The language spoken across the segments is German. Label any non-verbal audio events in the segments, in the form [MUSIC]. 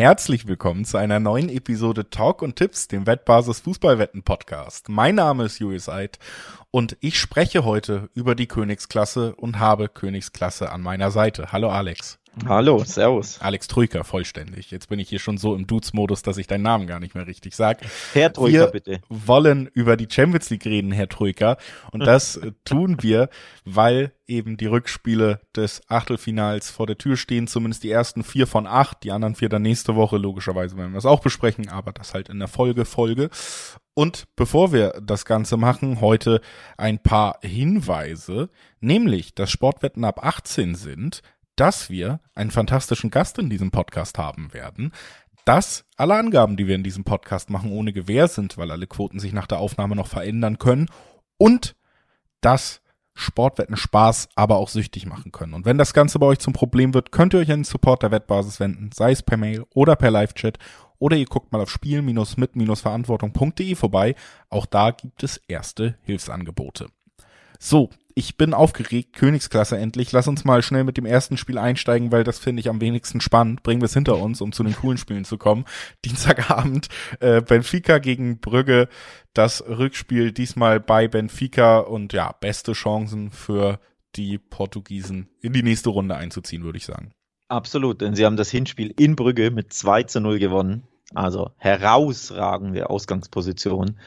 herzlich willkommen zu einer neuen Episode Talk und Tipps, dem Wettbasis Fußballwetten Podcast. Mein Name ist Julius Eid und ich spreche heute über die Königsklasse und habe Königsklasse an meiner Seite. Hallo Alex. Hallo, servus. Alex Troika, vollständig. Jetzt bin ich hier schon so im Dudes-Modus, dass ich deinen Namen gar nicht mehr richtig sag. Herr Troika, wir bitte. wollen über die Champions League reden, Herr Troika. Und das [LAUGHS] tun wir, weil eben die Rückspiele des Achtelfinals vor der Tür stehen. Zumindest die ersten vier von acht. Die anderen vier dann nächste Woche. Logischerweise werden wir es auch besprechen, aber das halt in der Folge, Folge. Und bevor wir das Ganze machen, heute ein paar Hinweise, nämlich, dass Sportwetten ab 18 sind, dass wir einen fantastischen Gast in diesem Podcast haben werden, dass alle Angaben, die wir in diesem Podcast machen, ohne Gewähr sind, weil alle Quoten sich nach der Aufnahme noch verändern können. Und dass Sportwetten Spaß, aber auch süchtig machen können. Und wenn das Ganze bei euch zum Problem wird, könnt ihr euch an den Support der Wettbasis wenden, sei es per Mail oder per Live-Chat oder ihr guckt mal auf spiel-mit-verantwortung.de vorbei. Auch da gibt es erste Hilfsangebote. So, ich bin aufgeregt, Königsklasse endlich. Lass uns mal schnell mit dem ersten Spiel einsteigen, weil das finde ich am wenigsten spannend. Bringen wir es hinter uns, um zu den coolen Spielen zu kommen. [LAUGHS] Dienstagabend äh, Benfica gegen Brügge. Das Rückspiel diesmal bei Benfica und ja, beste Chancen für die Portugiesen in die nächste Runde einzuziehen, würde ich sagen. Absolut, denn sie haben das Hinspiel in Brügge mit 2 zu 0 gewonnen. Also herausragende Ausgangsposition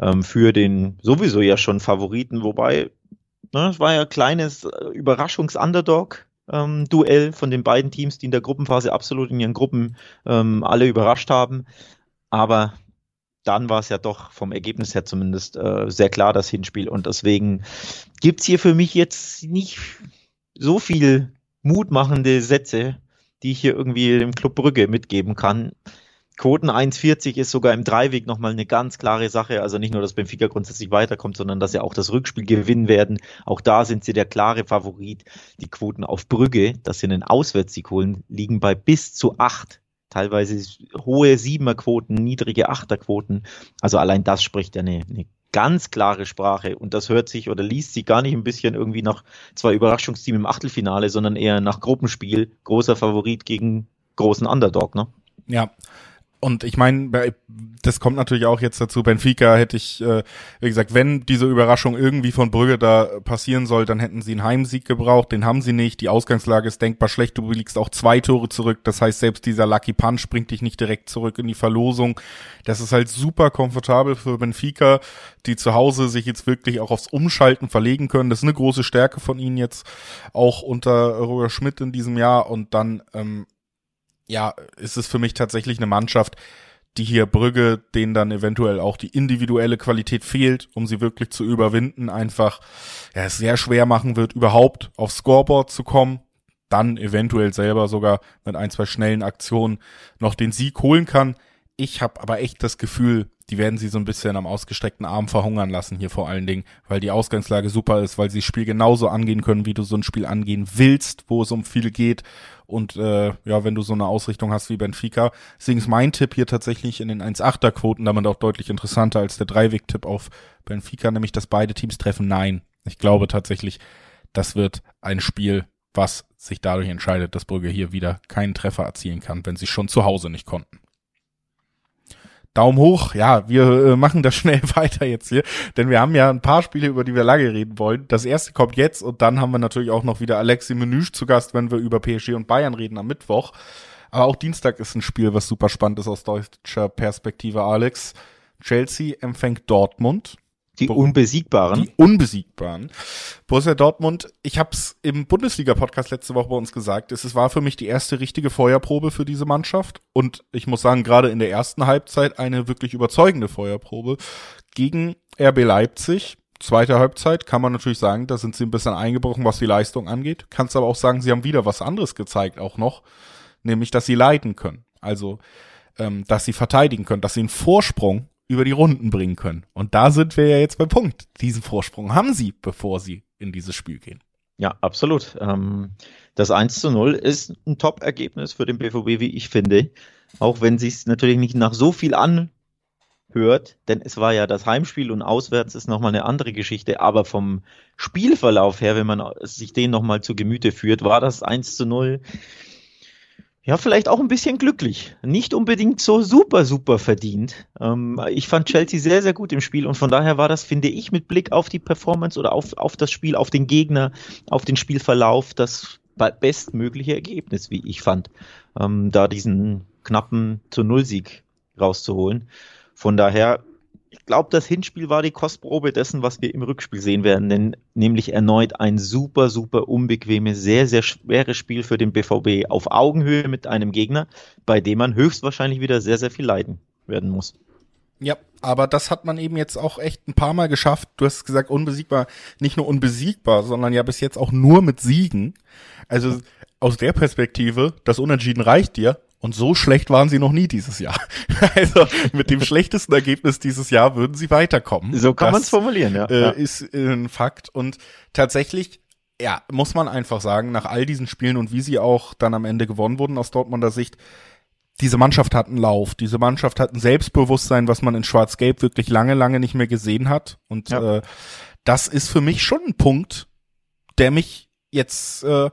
ähm, für den sowieso ja schon Favoriten, wobei Ne, es war ja ein kleines äh, Überraschungs-Underdog-Duell ähm, von den beiden Teams, die in der Gruppenphase absolut in ihren Gruppen ähm, alle überrascht haben. Aber dann war es ja doch vom Ergebnis her zumindest äh, sehr klar das Hinspiel. Und deswegen gibt's hier für mich jetzt nicht so viel mutmachende Sätze, die ich hier irgendwie dem Club Brügge mitgeben kann. Quoten 1,40 ist sogar im Dreiweg nochmal eine ganz klare Sache. Also nicht nur, dass Benfica grundsätzlich weiterkommt, sondern dass sie auch das Rückspiel gewinnen werden. Auch da sind sie der klare Favorit. Die Quoten auf Brügge, dass sie einen Auswärtssieg holen, liegen bei bis zu acht. Teilweise hohe Siebenerquoten, niedrige Achterquoten. Also allein das spricht ja eine, eine ganz klare Sprache. Und das hört sich oder liest sich gar nicht ein bisschen irgendwie nach zwei Überraschungsteam im Achtelfinale, sondern eher nach Gruppenspiel. Großer Favorit gegen großen Underdog, ne? Ja, und ich meine, das kommt natürlich auch jetzt dazu. Benfica hätte ich, äh, wie gesagt, wenn diese Überraschung irgendwie von Brügge da passieren soll, dann hätten sie einen Heimsieg gebraucht. Den haben sie nicht. Die Ausgangslage ist denkbar schlecht. Du liegst auch zwei Tore zurück. Das heißt, selbst dieser Lucky Punch bringt dich nicht direkt zurück in die Verlosung. Das ist halt super komfortabel für Benfica, die zu Hause sich jetzt wirklich auch aufs Umschalten verlegen können. Das ist eine große Stärke von ihnen jetzt auch unter Roger Schmidt in diesem Jahr. Und dann ähm, ja, ist es für mich tatsächlich eine Mannschaft, die hier Brügge, denen dann eventuell auch die individuelle Qualität fehlt, um sie wirklich zu überwinden, einfach ja, es sehr schwer machen wird, überhaupt aufs Scoreboard zu kommen, dann eventuell selber sogar mit ein, zwei schnellen Aktionen noch den Sieg holen kann. Ich habe aber echt das Gefühl, die werden sie so ein bisschen am ausgestreckten Arm verhungern lassen hier vor allen Dingen, weil die Ausgangslage super ist, weil sie das Spiel genauso angehen können, wie du so ein Spiel angehen willst, wo es um viel geht und äh, ja, wenn du so eine Ausrichtung hast wie Benfica. Deswegen ist mein Tipp hier tatsächlich in den 1-8er Quoten damit auch deutlich interessanter als der Dreiweg-Tipp auf Benfica, nämlich dass beide Teams treffen. Nein, ich glaube tatsächlich, das wird ein Spiel, was sich dadurch entscheidet, dass Brügge hier wieder keinen Treffer erzielen kann, wenn sie schon zu Hause nicht konnten. Daumen hoch. Ja, wir äh, machen das [LAUGHS] schnell weiter jetzt hier, denn wir haben ja ein paar Spiele, über die wir lange reden wollen. Das erste kommt jetzt und dann haben wir natürlich auch noch wieder Alexi Menüsch zu Gast, wenn wir über PSG und Bayern reden am Mittwoch. Aber auch Dienstag ist ein Spiel, was super spannend ist aus deutscher Perspektive, Alex. Chelsea empfängt Dortmund. Die Unbesiegbaren. Die Unbesiegbaren. Borussia Dortmund, ich habe es im Bundesliga-Podcast letzte Woche bei uns gesagt, es war für mich die erste richtige Feuerprobe für diese Mannschaft. Und ich muss sagen, gerade in der ersten Halbzeit eine wirklich überzeugende Feuerprobe gegen RB Leipzig. Zweite Halbzeit kann man natürlich sagen, da sind sie ein bisschen eingebrochen, was die Leistung angeht. Kannst aber auch sagen, sie haben wieder was anderes gezeigt auch noch, nämlich, dass sie leiten können. Also, ähm, dass sie verteidigen können, dass sie einen Vorsprung über die Runden bringen können. Und da sind wir ja jetzt beim Punkt. Diesen Vorsprung haben sie, bevor sie in dieses Spiel gehen. Ja, absolut. Ähm, das 1 zu 0 ist ein Top-Ergebnis für den BVB, wie ich finde. Auch wenn sich natürlich nicht nach so viel anhört, denn es war ja das Heimspiel und auswärts ist nochmal eine andere Geschichte. Aber vom Spielverlauf her, wenn man sich den nochmal zu Gemüte führt, war das 1 zu 0 Ja, vielleicht auch ein bisschen glücklich. Nicht unbedingt so super, super verdient. Ähm, ich fand Chelsea sehr, sehr gut im Spiel und von daher war das, finde ich, mit Blick auf die Performance oder auf, auf das Spiel, auf den Gegner, auf den Spielverlauf, das bestmögliche Ergebnis, wie ich fand, ähm, da diesen knappen zu Null-Sieg rauszuholen. Von daher ich glaube, das Hinspiel war die Kostprobe dessen, was wir im Rückspiel sehen werden, denn nämlich erneut ein super, super unbequemes, sehr, sehr schweres Spiel für den BVB auf Augenhöhe mit einem Gegner, bei dem man höchstwahrscheinlich wieder sehr, sehr viel leiden werden muss. Ja, aber das hat man eben jetzt auch echt ein paar Mal geschafft. Du hast gesagt, unbesiegbar, nicht nur unbesiegbar, sondern ja bis jetzt auch nur mit Siegen. Also aus der Perspektive, das Unentschieden reicht dir und so schlecht waren sie noch nie dieses Jahr. [LAUGHS] Also mit dem schlechtesten Ergebnis dieses Jahr würden sie weiterkommen. So kann man es formulieren, ja. Äh. Ist ein Fakt. Und tatsächlich, ja, muss man einfach sagen, nach all diesen Spielen und wie sie auch dann am Ende gewonnen wurden aus Dortmunder Sicht, diese Mannschaft hat einen Lauf, diese Mannschaft hat ein Selbstbewusstsein, was man in Schwarz-Gelb wirklich lange, lange nicht mehr gesehen hat. Und ja. äh, das ist für mich schon ein Punkt, der mich jetzt äh,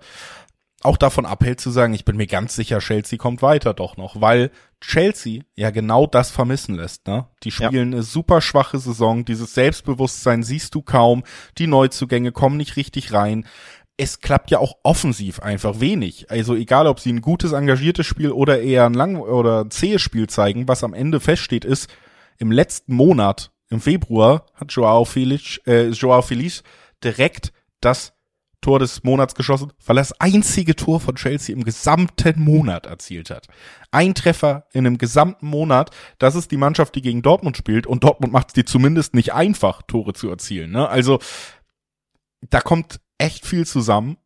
auch davon abhält zu sagen, ich bin mir ganz sicher, Chelsea kommt weiter doch noch, weil Chelsea ja genau das vermissen lässt. Ne? Die spielen ja. eine super schwache Saison, dieses Selbstbewusstsein siehst du kaum, die Neuzugänge kommen nicht richtig rein. Es klappt ja auch offensiv einfach wenig. Also egal, ob sie ein gutes, engagiertes Spiel oder eher ein lang oder ein zähes Spiel zeigen, was am Ende feststeht, ist, im letzten Monat, im Februar, hat Joao Felix, äh, Joao Felix direkt das Tor des Monats geschossen, weil er das einzige Tor von Chelsea im gesamten Monat erzielt hat. Ein Treffer in einem gesamten Monat, das ist die Mannschaft, die gegen Dortmund spielt und Dortmund macht es dir zumindest nicht einfach, Tore zu erzielen. Ne? Also da kommt echt viel zusammen.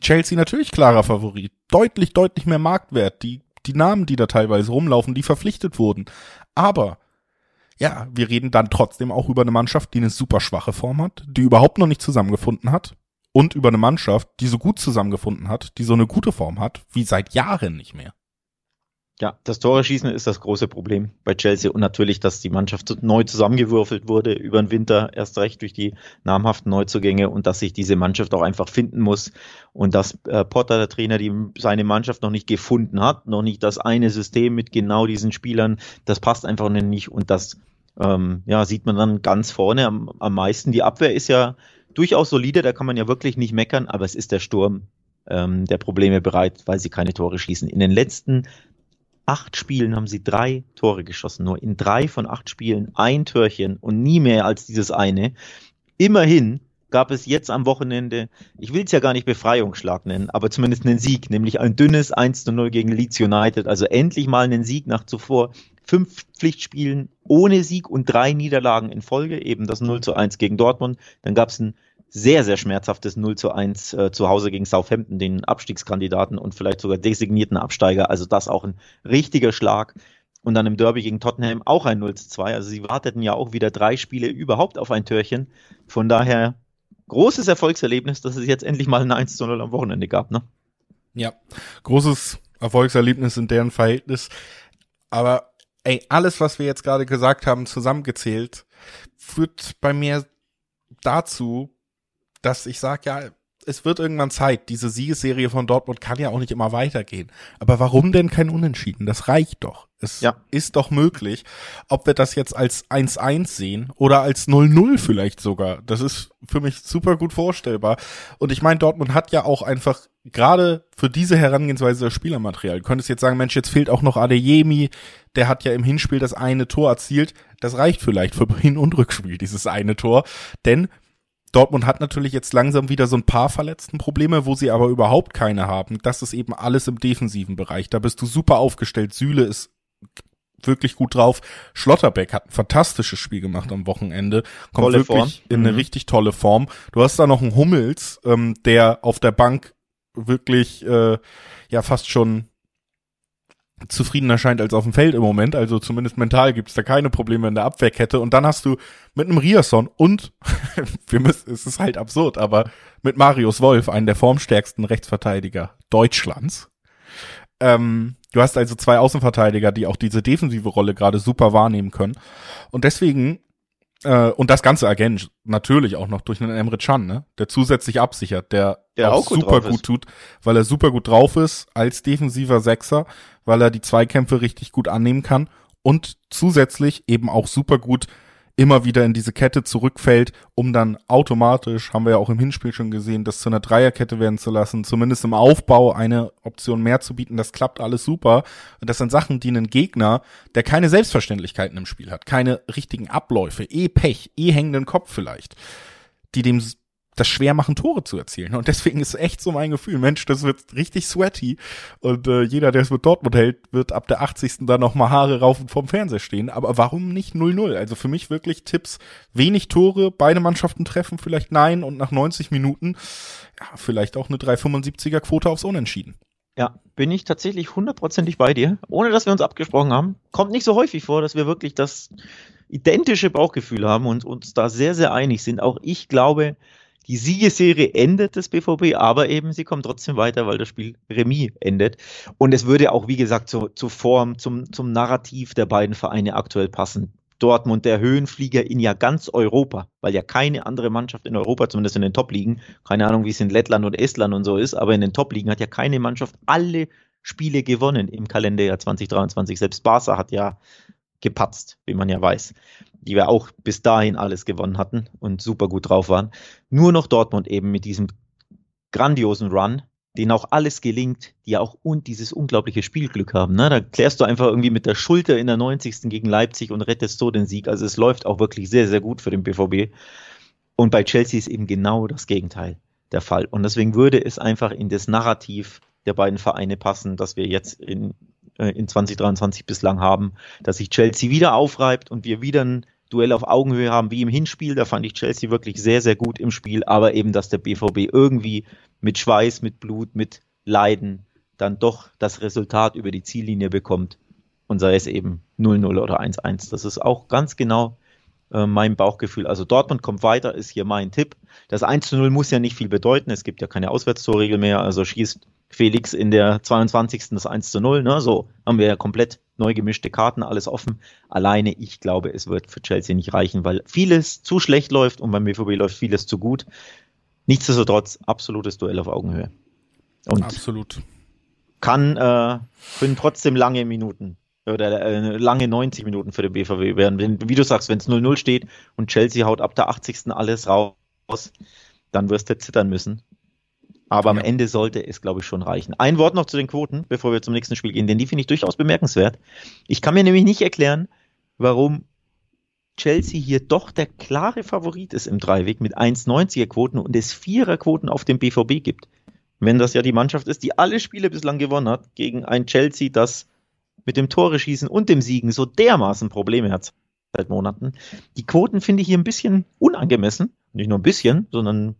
Chelsea natürlich klarer Favorit, deutlich, deutlich mehr Marktwert. Die, die Namen, die da teilweise rumlaufen, die verpflichtet wurden. Aber ja, wir reden dann trotzdem auch über eine Mannschaft, die eine super schwache Form hat, die überhaupt noch nicht zusammengefunden hat und über eine Mannschaft, die so gut zusammengefunden hat, die so eine gute Form hat, wie seit Jahren nicht mehr. Ja, das Tore schießen ist das große Problem bei Chelsea und natürlich, dass die Mannschaft neu zusammengewürfelt wurde über den Winter, erst recht durch die namhaften Neuzugänge und dass sich diese Mannschaft auch einfach finden muss und dass äh, Potter, der Trainer, die seine Mannschaft noch nicht gefunden hat, noch nicht das eine System mit genau diesen Spielern, das passt einfach nicht und das ähm, ja, sieht man dann ganz vorne am, am meisten. Die Abwehr ist ja durchaus solide, da kann man ja wirklich nicht meckern, aber es ist der Sturm, ähm, der Probleme bereit, weil sie keine Tore schießen. In den letzten acht Spielen haben sie drei Tore geschossen, nur in drei von acht Spielen ein Törchen und nie mehr als dieses eine. Immerhin gab es jetzt am Wochenende, ich will es ja gar nicht Befreiungsschlag nennen, aber zumindest einen Sieg, nämlich ein dünnes 1 zu 0 gegen Leeds United. Also endlich mal einen Sieg nach zuvor fünf Pflichtspielen ohne Sieg und drei Niederlagen in Folge, eben das 0 zu 1 gegen Dortmund. Dann gab es ein sehr, sehr schmerzhaftes 0 zu 1 äh, zu Hause gegen Southampton, den Abstiegskandidaten und vielleicht sogar designierten Absteiger. Also das auch ein richtiger Schlag. Und dann im Derby gegen Tottenham auch ein 0 zu 2. Also sie warteten ja auch wieder drei Spiele überhaupt auf ein Törchen. Von daher großes Erfolgserlebnis, dass es jetzt endlich mal ein 1 zu 0 am Wochenende gab, ne? Ja, großes Erfolgserlebnis in deren Verhältnis. Aber ey, alles, was wir jetzt gerade gesagt haben, zusammengezählt, führt bei mir dazu, dass ich sage, ja, es wird irgendwann Zeit. Diese Siegesserie von Dortmund kann ja auch nicht immer weitergehen. Aber warum denn kein Unentschieden? Das reicht doch. Es ja. ist doch möglich. Ob wir das jetzt als 1-1 sehen oder als 0-0 vielleicht sogar. Das ist für mich super gut vorstellbar. Und ich meine, Dortmund hat ja auch einfach gerade für diese Herangehensweise das Spielermaterial. Du könntest jetzt sagen, Mensch, jetzt fehlt auch noch Adeyemi. Der hat ja im Hinspiel das eine Tor erzielt. Das reicht vielleicht für Hin- und Rückspiel, dieses eine Tor. Denn Dortmund hat natürlich jetzt langsam wieder so ein paar verletzten Probleme, wo sie aber überhaupt keine haben. Das ist eben alles im defensiven Bereich. Da bist du super aufgestellt. Süle ist wirklich gut drauf. Schlotterbeck hat ein fantastisches Spiel gemacht am Wochenende. Kommt tolle wirklich Form. in eine mhm. richtig tolle Form. Du hast da noch einen Hummels, ähm, der auf der Bank wirklich äh, ja fast schon zufriedener scheint als auf dem Feld im Moment. Also zumindest mental gibt es da keine Probleme in der Abwehrkette. Und dann hast du mit einem Riasson und [LAUGHS] wir müssen, es ist halt absurd, aber mit Marius Wolf, einen der formstärksten Rechtsverteidiger Deutschlands. Ähm, du hast also zwei Außenverteidiger, die auch diese defensive Rolle gerade super wahrnehmen können. Und deswegen Äh, und das ganze Agent natürlich auch noch durch einen Emre Can, ne? der zusätzlich absichert, der, Der auch, auch gut super gut ist. tut, weil er super gut drauf ist als defensiver Sechser, weil er die Zweikämpfe richtig gut annehmen kann und zusätzlich eben auch super gut immer wieder in diese Kette zurückfällt, um dann automatisch, haben wir ja auch im Hinspiel schon gesehen, das zu einer Dreierkette werden zu lassen, zumindest im Aufbau eine Option mehr zu bieten. Das klappt alles super. Und das sind Sachen, die einen Gegner, der keine Selbstverständlichkeiten im Spiel hat, keine richtigen Abläufe, eh Pech, eh hängenden Kopf vielleicht, die dem das schwer machen, Tore zu erzielen. Und deswegen ist echt so mein Gefühl, Mensch, das wird richtig sweaty. Und äh, jeder, der es mit Dortmund hält, wird ab der 80. dann noch mal Haare raufend vom Fernseher stehen. Aber warum nicht 0-0? Also für mich wirklich Tipps, wenig Tore, beide Mannschaften treffen, vielleicht nein. Und nach 90 Minuten, ja, vielleicht auch eine 3,75er Quote aufs Unentschieden. Ja, bin ich tatsächlich hundertprozentig bei dir, ohne dass wir uns abgesprochen haben. Kommt nicht so häufig vor, dass wir wirklich das identische Bauchgefühl haben und uns da sehr, sehr einig sind. Auch ich glaube, die Siegeserie endet des BVB, aber eben sie kommt trotzdem weiter, weil das Spiel Remis endet. Und es würde auch, wie gesagt, zur Form, zum, zum Narrativ der beiden Vereine aktuell passen. Dortmund der Höhenflieger in ja ganz Europa, weil ja keine andere Mannschaft in Europa, zumindest in den Top-Ligen, keine Ahnung, wie es in Lettland und Estland und so ist, aber in den Top-Ligen hat ja keine Mannschaft alle Spiele gewonnen im Kalenderjahr 2023. Selbst Barca hat ja gepatzt, wie man ja weiß, die wir auch bis dahin alles gewonnen hatten und super gut drauf waren. Nur noch Dortmund eben mit diesem grandiosen Run, denen auch alles gelingt, die auch und dieses unglaubliche Spielglück haben. Ne? Da klärst du einfach irgendwie mit der Schulter in der 90. gegen Leipzig und rettest so den Sieg. Also es läuft auch wirklich sehr, sehr gut für den BVB. Und bei Chelsea ist eben genau das Gegenteil der Fall. Und deswegen würde es einfach in das Narrativ der beiden Vereine passen, dass wir jetzt in, äh, in 2023 bislang haben, dass sich Chelsea wieder aufreibt und wir wieder ein Duell auf Augenhöhe haben wie im Hinspiel. Da fand ich Chelsea wirklich sehr, sehr gut im Spiel, aber eben, dass der BVB irgendwie mit Schweiß, mit Blut, mit Leiden dann doch das Resultat über die Ziellinie bekommt und sei es eben 0-0 oder 1-1. Das ist auch ganz genau äh, mein Bauchgefühl. Also Dortmund kommt weiter, ist hier mein Tipp. Das 1-0 muss ja nicht viel bedeuten. Es gibt ja keine Auswärtstorregel mehr. Also schießt Felix in der 22. das 1 zu 0. Ne? So haben wir ja komplett neu gemischte Karten, alles offen. Alleine, ich glaube, es wird für Chelsea nicht reichen, weil vieles zu schlecht läuft und beim BVB läuft vieles zu gut. Nichtsdestotrotz, absolutes Duell auf Augenhöhe. Und Absolut. kann, äh, können trotzdem lange Minuten oder äh, lange 90 Minuten für den BVB werden. Wenn, wie du sagst, wenn es 0-0 steht und Chelsea haut ab der 80. alles raus, dann wirst du zittern müssen. Aber am Ja. Ende sollte es, glaube ich, schon reichen. Ein Wort noch zu den Quoten, bevor wir zum nächsten Spiel gehen, denn die finde ich durchaus bemerkenswert. Ich kann mir nämlich nicht erklären, warum Chelsea hier doch der klare Favorit ist im Dreiweg mit 1,90er Quoten und es Vierer Quoten auf dem BVB gibt. Wenn das ja die Mannschaft ist, die alle Spiele bislang gewonnen hat, gegen ein Chelsea, das mit dem Tore schießen und dem Siegen so dermaßen Probleme hat seit Monaten. Die Quoten finde ich hier ein bisschen unangemessen. Nicht nur ein bisschen, sondern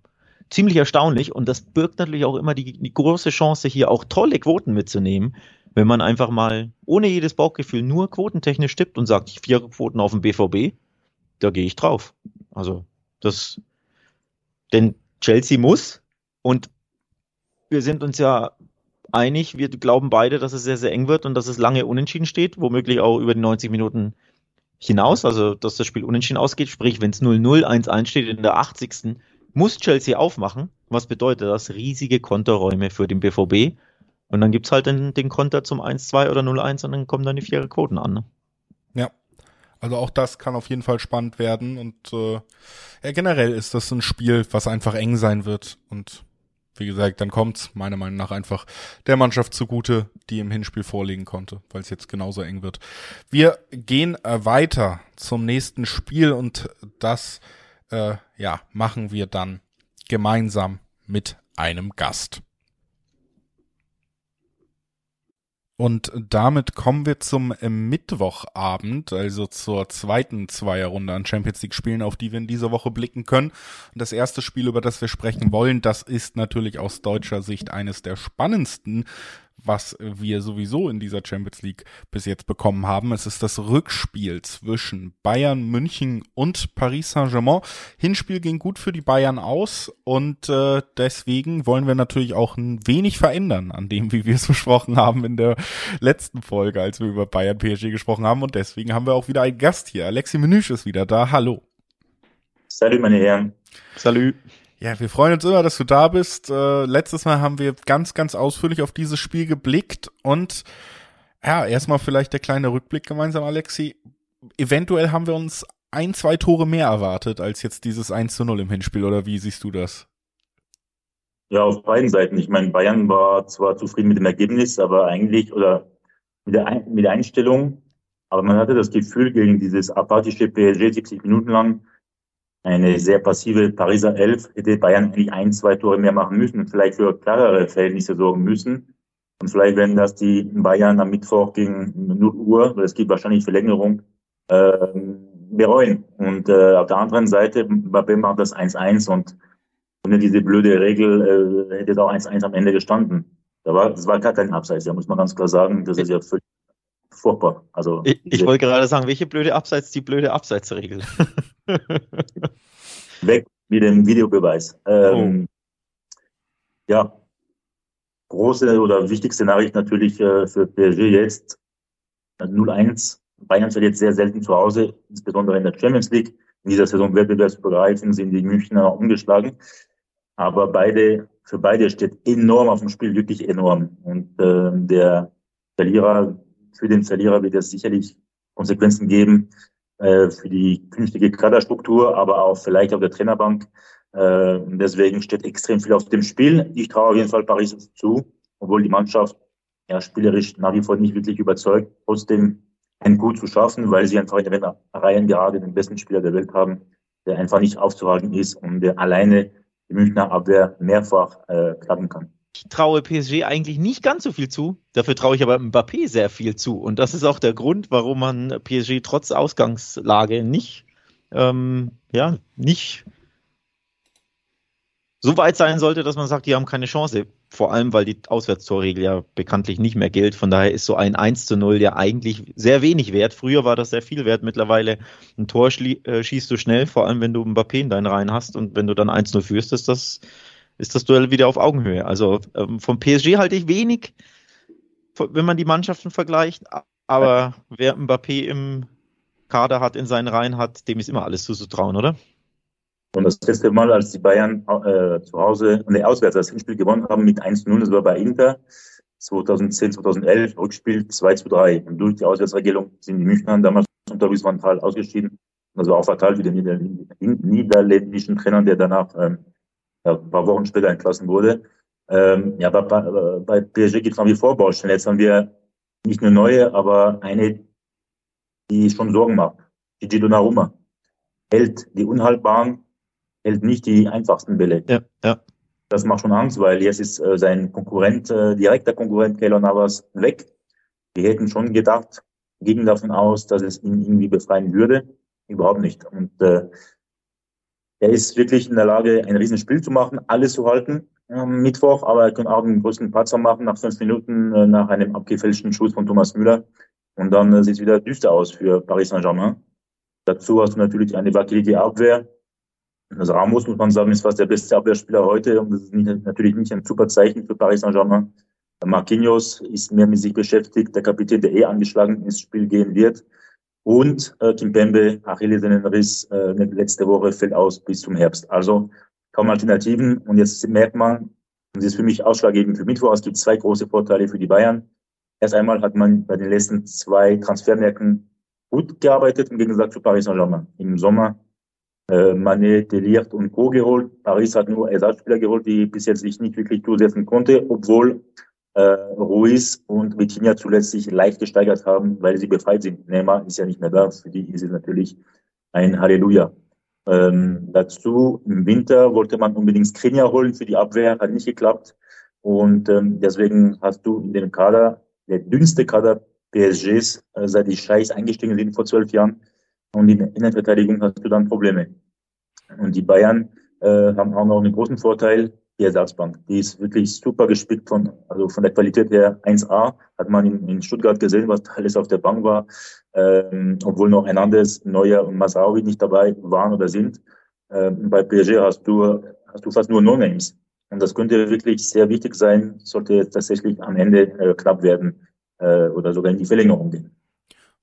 ziemlich erstaunlich. Und das birgt natürlich auch immer die, die große Chance, hier auch tolle Quoten mitzunehmen, wenn man einfach mal ohne jedes Bauchgefühl nur quotentechnisch tippt und sagt, vier Quoten auf dem BVB, da gehe ich drauf. Also, das, denn Chelsea muss und wir sind uns ja einig, wir glauben beide, dass es sehr, sehr eng wird und dass es lange unentschieden steht, womöglich auch über die 90 Minuten hinaus, also dass das Spiel unentschieden ausgeht, sprich, wenn es 0-0, 1-1 steht in der 80. muss Chelsea aufmachen. Was bedeutet das? Riesige Konterräume für den BVB. Und dann gibt's halt den, den Konter zum 1-2 oder 0-1 und dann kommen dann die vier Quoten an. Ne? Ja. Also auch das kann auf jeden Fall spannend werden und äh, ja, generell ist das ein Spiel, was einfach eng sein wird und wie gesagt, dann kommt's meiner Meinung nach einfach der Mannschaft zugute, die im Hinspiel vorlegen konnte, weil es jetzt genauso eng wird. Wir gehen äh, weiter zum nächsten Spiel und das äh, ja machen wir dann gemeinsam mit einem Gast. Und damit kommen wir zum äh, Mittwochabend, also zur zweiten Zweierrunde an Champions League Spielen, auf die wir in dieser Woche blicken können. Und das erste Spiel, über das wir sprechen wollen, das ist natürlich aus deutscher Sicht eines der spannendsten, was wir sowieso in dieser Champions League bis jetzt bekommen haben. Es ist das Rückspiel zwischen Bayern München und Paris Saint-Germain. Hinspiel ging gut für die Bayern aus und äh, deswegen wollen wir natürlich auch ein wenig verändern an dem, wie wir es [LAUGHS] besprochen haben in der letzten Folge, als wir über Bayern PSG gesprochen haben. Und deswegen haben wir auch wieder einen Gast hier. Alexi Menüsch ist wieder da. Hallo. Salut, meine Herren. Salut. Ja, wir freuen uns immer, dass du da bist. Äh, letztes Mal haben wir ganz, ganz ausführlich auf dieses Spiel geblickt und ja, erstmal vielleicht der kleine Rückblick gemeinsam, Alexi. Eventuell haben wir uns ein, zwei Tore mehr erwartet als jetzt dieses 1 zu 0 im Hinspiel, oder wie siehst du das? Ja, auf beiden Seiten. Ich meine, Bayern war zwar zufrieden mit dem Ergebnis, aber eigentlich, oder mit der, Ein mit der Einstellung, aber man hatte das Gefühl, gegen dieses apathische PSG 70 Minuten lang, eine sehr passive Pariser Elf, hätte Bayern eigentlich ein, zwei Tore mehr machen müssen und vielleicht für klarere Verhältnisse sorgen müssen. Und vielleicht werden das die Bayern am Mittwoch gegen 0 Uhr, weil es gibt wahrscheinlich Verlängerung, äh, bereuen. Und äh, auf der anderen Seite, Mbappé macht das 1-1 und ohne diese blöde Regel äh, hätte es auch 1-1 am Ende gestanden. Da war, das war gar kein Abseits, da muss man ganz klar sagen. Das ist ja völlig furchtbar. Also, ich, ich wollte gerade sagen, welche blöde Abseits, die blöde Abseitsregel. Weg mit dem Videobeweis. Ähm, oh. Ja, große oder wichtigste Nachricht natürlich äh, für PSG jetzt 0-1. Bayern verliert sehr selten zu Hause, insbesondere in der Champions League. In dieser Saison wettbewerbsübergreifend sind die Münchner umgeschlagen. Aber beide, für beide steht enorm auf dem Spiel, wirklich enorm. Und äh, der Verlierer, für den Verlierer wird es sicherlich Konsequenzen geben äh, für die künftige Kaderstruktur, aber auch vielleicht auf der Trainerbank. Äh, deswegen steht extrem viel auf dem Spiel. Ich traue auf jeden Fall Paris zu, obwohl die Mannschaft ja spielerisch nach wie vor nicht wirklich überzeugt. Trotzdem ein Gut zu schaffen, weil sie einfach in den Reihen gerade den besten Spieler der Welt haben, der einfach nicht aufzuhalten ist und der alleine die Münchner Abwehr mehrfach äh, klappen kann. Ich traue PSG eigentlich nicht ganz so viel zu. Dafür traue ich aber Mbappé sehr viel zu. Und das ist auch der Grund, warum man PSG trotz Ausgangslage nicht, ähm, ja, nicht so weit sein sollte, dass man sagt, die haben keine Chance. Vor allem, weil die Auswärtstorregel ja bekanntlich nicht mehr gilt. Von daher ist so ein 1 zu 0 ja eigentlich sehr wenig wert. Früher war das sehr viel wert. Mittlerweile ein Tor äh, schießt du schnell, vor allem wenn du Mbappé in deinen Reihen hast. Und wenn du dann 1 0 führst, ist das, ist das Duell wieder auf Augenhöhe. Also ähm, vom PSG halte ich wenig, wenn man die Mannschaften vergleicht. Aber wer Mbappé im Kader hat, in seinen Reihen hat, dem ist immer alles zuzutrauen, oder? Und das letzte Mal, als die Bayern äh, zu Hause, und auswärts das Hinspiel gewonnen haben mit 1-0, das war bei Inter 2010, 2011, Rückspiel 2 3. Und durch die Auswärtsregelung sind die Münchner damals unter Luis van Gaal ausgeschieden. Das war auch fatal für den niederländischen Trainer, der danach ähm, ja, ein paar Wochen später entlassen wurde. Ähm, ja, bei, bei PSG gibt es noch wie vor Baustellen. Jetzt haben wir nicht eine neue, aber eine, die schon Sorgen macht. Gigi Donnarumma hält die unhaltbaren hält nicht die einfachsten Bälle. Ja, ja. Das macht schon Angst, weil jetzt ist äh, sein Konkurrent, äh, direkter Konkurrent Keylor Navas weg. Wir hätten schon gedacht, gingen davon aus, dass es ihn irgendwie befreien würde. Überhaupt nicht. Und äh, er ist wirklich in der Lage, ein Riesenspiel zu machen, alles zu halten am Mittwoch, aber er kann auch den größten Patzer machen nach fünf Minuten äh, nach einem abgefälschten Schuss von Thomas Müller. Und dann äh, sieht es wieder düster aus für Paris Saint-Germain. Dazu hast du natürlich eine wackelig Abwehr, also Ramos, muss man sagen, ist fast der beste Abwehrspieler heute und das ist nicht, natürlich nicht ein super Zeichen für Paris Saint-Germain. Marquinhos ist mehr mit sich beschäftigt, der Kapitän, der eh angeschlagen ins Spiel gehen wird. Und äh, Kimpembe, Achillessehnenriss, äh, letzte Woche fällt aus bis zum Herbst. Also kaum Alternativen. Und jetzt merkt man, und das ist für mich ausschlaggebend für Mittwoch, es gibt zwei große Vorteile für die Bayern. Erst einmal hat man bei den letzten zwei Transfermärkten gut gearbeitet, im Gegensatz zu Paris Saint-Germain. Im Sommer äh, Manet, Deliert und Co. geholt. Paris hat nur Ersatzspieler geholt, die bis jetzt sich nicht wirklich durchsetzen konnte, obwohl äh, Ruiz und Vitinha zuletzt leicht gesteigert haben, weil sie befreit sind. Neymar ist ja nicht mehr da. Für die ist es natürlich ein Halleluja. Ähm, dazu im Winter wollte man unbedingt Skriniar holen für die Abwehr, hat nicht geklappt. Und ähm, deswegen hast du in dem Kader, der dünnste Kader PSGs, äh, seit die Scheiß eingestiegen sind vor zwölf Jahren, und in der Innenverteidigung hast du dann Probleme. Und die Bayern äh, haben auch noch einen großen Vorteil, die Ersatzbank. Die ist wirklich super gespickt von, also von der Qualität her 1A. Hat man in, in Stuttgart gesehen, was alles auf der Bank war. Ähm, obwohl noch ein anderes Neuer und Masraoui nicht dabei waren oder sind. Ähm, bei PSG hast du, hast du fast nur No-Names. Und das könnte wirklich sehr wichtig sein, sollte tatsächlich am Ende äh, knapp werden äh, oder sogar in die Verlängerung gehen.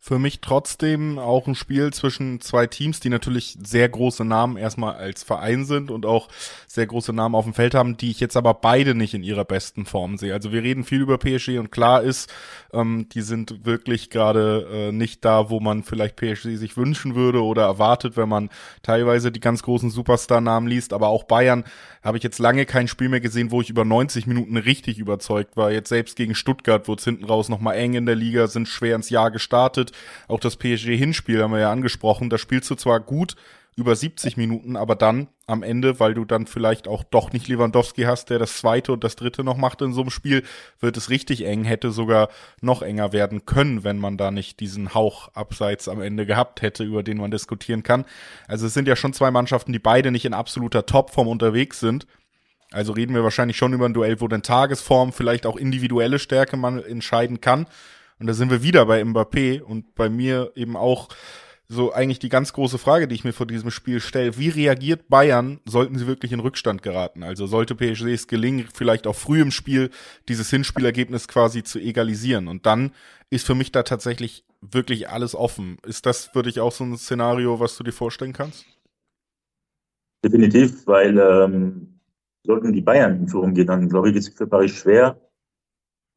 Für mich trotzdem auch ein Spiel zwischen zwei Teams, die natürlich sehr große Namen erstmal als Verein sind und auch sehr große Namen auf dem Feld haben, die ich jetzt aber beide nicht in ihrer besten Form sehe. Also wir reden viel über PSG und klar ist, ähm, die sind wirklich gerade äh, nicht da, wo man vielleicht PSG sich wünschen würde oder erwartet, wenn man teilweise die ganz großen Superstar-Namen liest. Aber auch Bayern habe ich jetzt lange kein Spiel mehr gesehen, wo ich über 90 Minuten richtig überzeugt war. Jetzt selbst gegen Stuttgart wurde es hinten raus nochmal eng in der Liga, sind schwer ins Jahr gestartet. Auch das PSG-Hinspiel haben wir ja angesprochen. Da spielst du zwar gut über 70 Minuten, aber dann am Ende, weil du dann vielleicht auch doch nicht Lewandowski hast, der das zweite und das dritte noch macht in so einem Spiel, wird es richtig eng, hätte sogar noch enger werden können, wenn man da nicht diesen Hauch abseits am Ende gehabt hätte, über den man diskutieren kann. Also es sind ja schon zwei Mannschaften, die beide nicht in absoluter Topform unterwegs sind. Also reden wir wahrscheinlich schon über ein Duell, wo dann Tagesform, vielleicht auch individuelle Stärke man entscheiden kann. Und da sind wir wieder bei Mbappé und bei mir eben auch so eigentlich die ganz große Frage, die ich mir vor diesem Spiel stelle. Wie reagiert Bayern, sollten sie wirklich in Rückstand geraten? Also sollte PSG es gelingen, vielleicht auch früh im Spiel dieses Hinspielergebnis quasi zu egalisieren. Und dann ist für mich da tatsächlich wirklich alles offen. Ist das für dich auch so ein Szenario, was du dir vorstellen kannst? Definitiv, weil ähm, sollten die Bayern in Führung gehen, dann glaube ich, ist es für Paris schwer,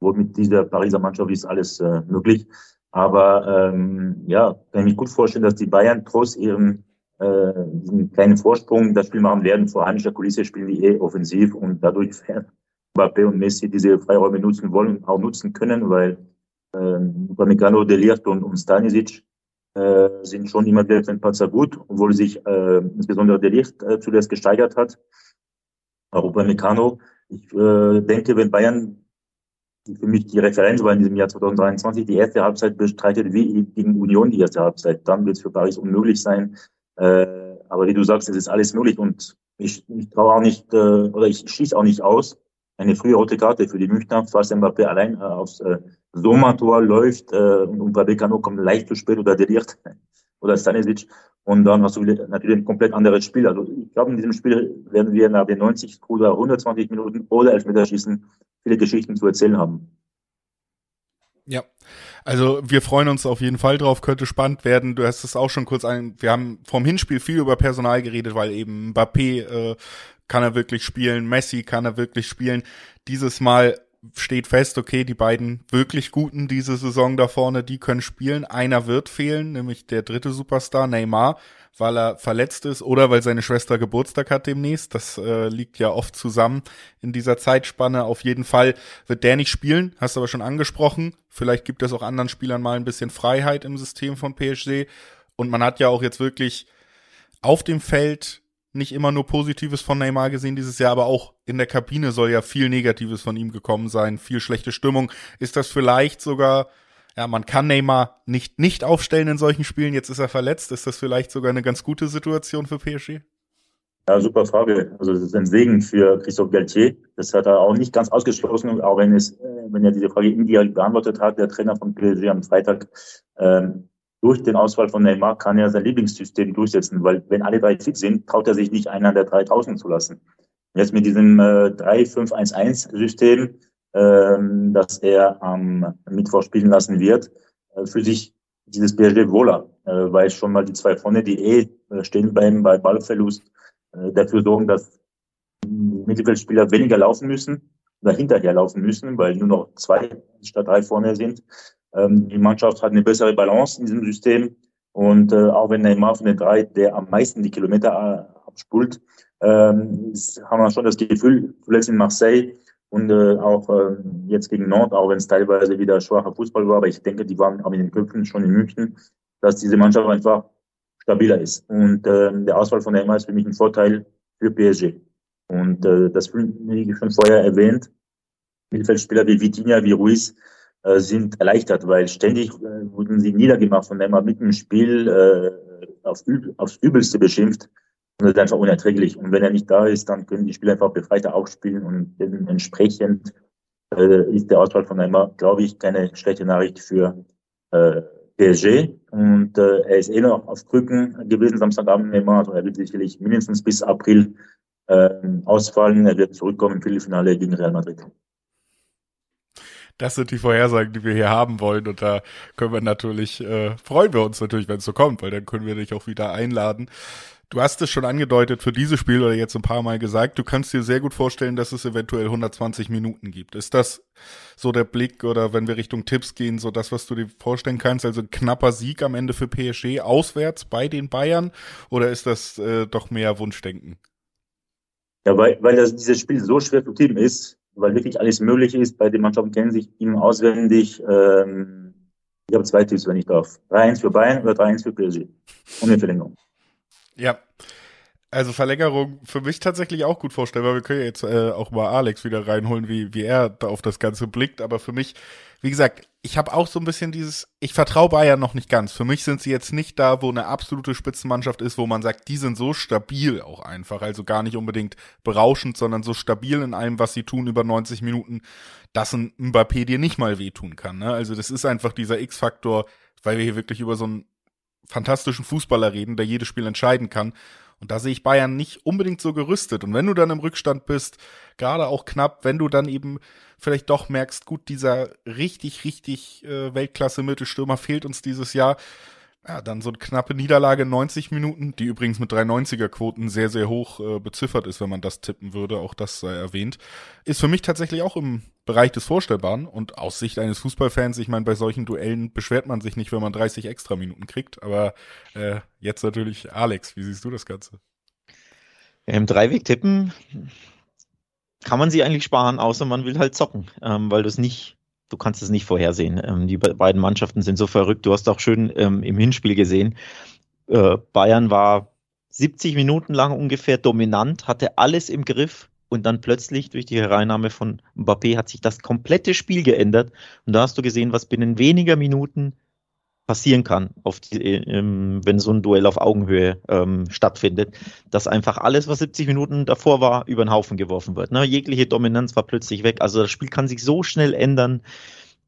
wohl mit dieser Pariser Mannschaft ist alles äh, möglich. Aber ähm, ja, kann ich mich gut vorstellen, dass die Bayern trotz ihrem äh, kleinen Vorsprung das Spiel machen werden. Vor heimischer Kulisse spielen die eh offensiv und dadurch Mbappé und Messi diese Freiräume nutzen wollen, auch nutzen können, weil äh, Upamecano, Delicht und, und Stanisic äh, sind schon immer wieder für den Patzer gut, obwohl sich äh, insbesondere Delicht äh, zuletzt gesteigert hat. Auch Upamecano. Ich äh, denke, wenn Bayern für mich die Referenz war in diesem Jahr 2023, die erste Halbzeit bestreitet wie gegen Union die erste Halbzeit. Dann wird es für Paris unmöglich sein. Äh, aber wie du sagst, es ist alles möglich und ich, ich traue auch nicht, äh, oder ich schließe auch nicht aus, eine frühe rote Karte für die Münchner, falls Mbappé allein äh, aufs äh, Sommertor läuft äh, und Upamecano kommt leicht zu spät oder deliert [LAUGHS] oder Stanisic und dann hast du natürlich ein komplett anderes Spiel. Also ich glaube, in diesem Spiel werden wir nach den 90 oder 120 Minuten oder Elfmeterschießen viele Geschichten zu erzählen haben. Ja, also wir freuen uns auf jeden Fall drauf, könnte spannend werden. Du hast es auch schon kurz ein, wir haben vom Hinspiel viel über Personal geredet, weil eben Mbappé äh, kann er wirklich spielen, Messi kann er wirklich spielen. Dieses Mal steht fest, okay, die beiden wirklich guten diese Saison da vorne, die können spielen. Einer wird fehlen, nämlich der dritte Superstar, Neymar weil er verletzt ist oder weil seine Schwester Geburtstag hat demnächst. Das äh, liegt ja oft zusammen in dieser Zeitspanne. Auf jeden Fall wird der nicht spielen, hast du aber schon angesprochen. Vielleicht gibt es auch anderen Spielern mal ein bisschen Freiheit im System von PSG. Und man hat ja auch jetzt wirklich auf dem Feld nicht immer nur Positives von Neymar gesehen dieses Jahr, aber auch in der Kabine soll ja viel Negatives von ihm gekommen sein, viel schlechte Stimmung. Ist das vielleicht sogar ja, man kann Neymar nicht nicht aufstellen in solchen Spielen. Jetzt ist er verletzt. Ist das vielleicht sogar eine ganz gute Situation für PSG? Ja, super Frage. Also das ist ein Segen für Christophe Galtier. Das hat er auch nicht ganz ausgeschlossen, auch wenn es, äh, wenn er diese Frage indirekt beantwortet hat, der Trainer von PSG am Freitag. Ähm, durch den Ausfall von Neymar kann er sein Lieblingssystem durchsetzen, weil wenn alle drei fit sind, traut er sich nicht einer der drei draußen zu lassen. Jetzt mit diesem äh, 3-5-1-1-System ähm, dass er am Mittwoch spielen lassen wird, äh, für sich dieses PSG wohler, äh, weil schon mal die zwei vorne, die eh äh, stehen beim bei Ballverlust, äh, dafür sorgen, dass Mittelfeldspieler weniger laufen müssen oder hinterher laufen müssen, weil nur noch zwei statt drei vorne sind. Ähm, die Mannschaft hat eine bessere Balance in diesem System und äh, auch wenn Neymar von den drei, der am meisten die Kilometer äh, abspult, ähm, haben wir schon das Gefühl, zuletzt in Marseille, und äh, auch äh, jetzt gegen Nord, auch wenn es teilweise wieder schwacher Fußball war, aber ich denke, die waren auch in den Köpfen schon in München, dass diese Mannschaft einfach stabiler ist. Und äh, der Auswahl von Neymar ist für mich ein Vorteil für PSG. Und äh, das, wie schon vorher erwähnt, Mittelfeldspieler wie Vitinha, wie Ruiz sind erleichtert, weil ständig äh, wurden sie niedergemacht von Neymar mit dem Spiel äh, auf, aufs Übelste beschimpft. Und das ist einfach unerträglich. Und wenn er nicht da ist, dann können die Spieler einfach befreiter auch spielen und entsprechend äh, ist der Ausfall von Neymar, glaube ich, keine schlechte Nachricht für äh, PSG. Und äh, er ist eh noch auf Krücken gewesen Samstagabend Neymar. Also er wird sicherlich mindestens bis April äh, ausfallen. Er wird zurückkommen im Viertelfinale gegen Real Madrid. Das sind die Vorhersagen, die wir hier haben wollen. Und da können wir natürlich, äh, freuen wir uns natürlich, wenn es so kommt, weil dann können wir dich auch wieder einladen. Du hast es schon angedeutet für dieses Spiel oder jetzt ein paar Mal gesagt, du kannst dir sehr gut vorstellen, dass es eventuell 120 Minuten gibt. Ist das so der Blick oder wenn wir Richtung Tipps gehen, so das, was du dir vorstellen kannst? Also ein knapper Sieg am Ende für PSG auswärts bei den Bayern oder ist das äh, doch mehr Wunschdenken? Ja, weil, weil das, dieses Spiel so schwer zu tippen ist, weil wirklich alles möglich ist. Beide Mannschaften kennen sich immer auswendig. Ähm, ich habe zwei Tipps, wenn ich darf. 3-1 für Bayern oder 3-1 für PSG. Ohne Verlängerung. Ja. Also Verlängerung für mich tatsächlich auch gut vorstellbar. Wir können ja jetzt äh, auch mal Alex wieder reinholen, wie, wie er da auf das Ganze blickt. Aber für mich, wie gesagt, ich habe auch so ein bisschen dieses, ich vertraue Bayern noch nicht ganz. Für mich sind sie jetzt nicht da, wo eine absolute Spitzenmannschaft ist, wo man sagt, die sind so stabil auch einfach. Also gar nicht unbedingt berauschend, sondern so stabil in allem, was sie tun über 90 Minuten, dass ein Mbappé dir nicht mal wehtun kann. Ne? Also das ist einfach dieser X-Faktor, weil wir hier wirklich über so einen fantastischen Fußballer reden, der jedes Spiel entscheiden kann. Und da sehe ich Bayern nicht unbedingt so gerüstet. Und wenn du dann im Rückstand bist, gerade auch knapp, wenn du dann eben vielleicht doch merkst, gut, dieser richtig, richtig äh, Weltklasse-Mittelstürmer fehlt uns dieses Jahr, ja, dann so eine knappe Niederlage 90 Minuten, die übrigens mit 390er Quoten sehr, sehr hoch äh, beziffert ist, wenn man das tippen würde, auch das sei erwähnt, ist für mich tatsächlich auch im Bereich des Vorstellbaren und aus Sicht eines Fußballfans, ich meine, bei solchen Duellen beschwert man sich nicht, wenn man 30 extra Minuten kriegt, aber äh, jetzt natürlich Alex, wie siehst du das Ganze? Im Dreiweg tippen kann man sie eigentlich sparen, außer man will halt zocken, ähm, weil du es nicht du kannst es nicht vorhersehen. Ähm, die beiden Mannschaften sind so verrückt. Du hast auch schön ähm, im Hinspiel gesehen. Äh, Bayern war 70 Minuten lang ungefähr dominant, hatte alles im Griff und dann plötzlich durch die Hereinnahme von Mbappé hat sich das komplette Spiel geändert und da hast du gesehen, was binnen weniger Minuten passieren kann, die, ähm, wenn so ein Duell auf Augenhöhe ähm, stattfindet, dass einfach alles, was 70 Minuten davor war, über den Haufen geworfen wird. Ne? Jegliche Dominanz war plötzlich weg. Also das Spiel kann sich so schnell ändern.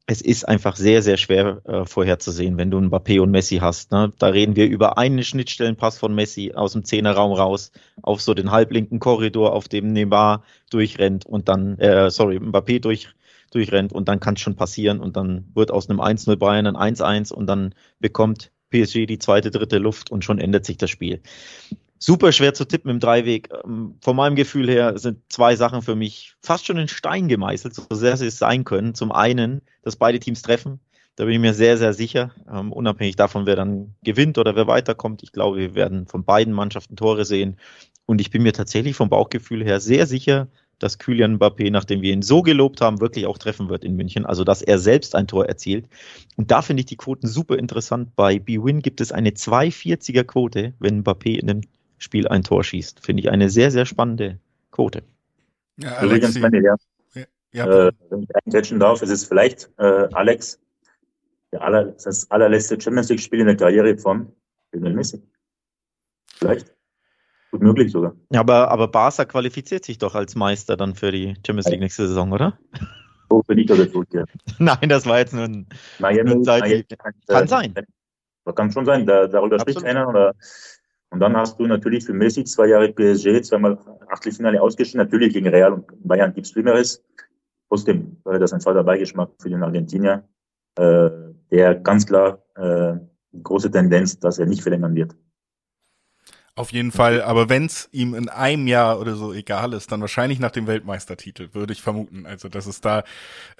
Es ist einfach sehr, sehr schwer äh, vorherzusehen, wenn du einen Mbappé und Messi hast. Ne? Da reden wir über einen Schnittstellenpass von Messi aus dem Zehnerraum raus auf so den halblinken Korridor, auf dem Neymar durchrennt und dann, äh, sorry, Mbappé durch, durchrennt und dann kann es schon passieren und dann wird aus einem 1-0 Bayern ein 1-1 und dann bekommt PSG die zweite, dritte Luft und schon ändert sich das Spiel. Super schwer zu tippen im Dreiweg. Ähm, von meinem Gefühl her sind zwei Sachen für mich fast schon in Stein gemeißelt, so sehr sie es sein können. Zum einen, dass beide Teams treffen. Da bin ich mir sehr, sehr sicher, um, ähm, unabhängig davon, wer dann gewinnt oder wer weiterkommt. Ich glaube, wir werden von beiden Mannschaften Tore sehen. Und ich bin mir tatsächlich vom Bauchgefühl her sehr sicher, dass Kylian Mbappé, nachdem wir ihn so gelobt haben, wirklich auch treffen wird in München. Also, dass er selbst ein Tor erzielt. Und da finde ich die Quoten super interessant. Bei BWin gibt es eine 240er Quote, wenn Mbappé in einem Spiel ein Tor schießt. Finde ich eine sehr, sehr spannende Quote. Ja, Alex, meine Herren, ja, ja, äh, wenn ich einquetschen darf, ist es vielleicht, äh, Alex, der aller, das allerletzte Champions League-Spiel in der Karriere von Lionel Messi. Vielleicht. Gut möglich sogar. Ja, aber, aber Barca qualifiziert sich doch als Meister dann für die Champions League nächste Saison, oder? So bin ich oder zurück, ja. [LAUGHS] Nein, das war jetzt nur ein, Miami, nur Miami, kann, kann äh, sein. Kann schon sein, da, darüber spricht keiner. Oder, und dann hast du natürlich für Messi zwei Jahre PSG, zweimal Achtelfinale ausgeschieden, natürlich gegen Real und Bayern gibt's Schlimmeres. Trotzdem wäre das ein zweiter Beigeschmack für den Argentinier, äh, der ganz klar äh, große Tendenz, dass er nicht verlängern wird. Auf jeden Fall, aber wenn's ihm in einem Jahr oder so egal ist, dann wahrscheinlich nach dem Weltmeistertitel, würde ich vermuten. Also, dass es da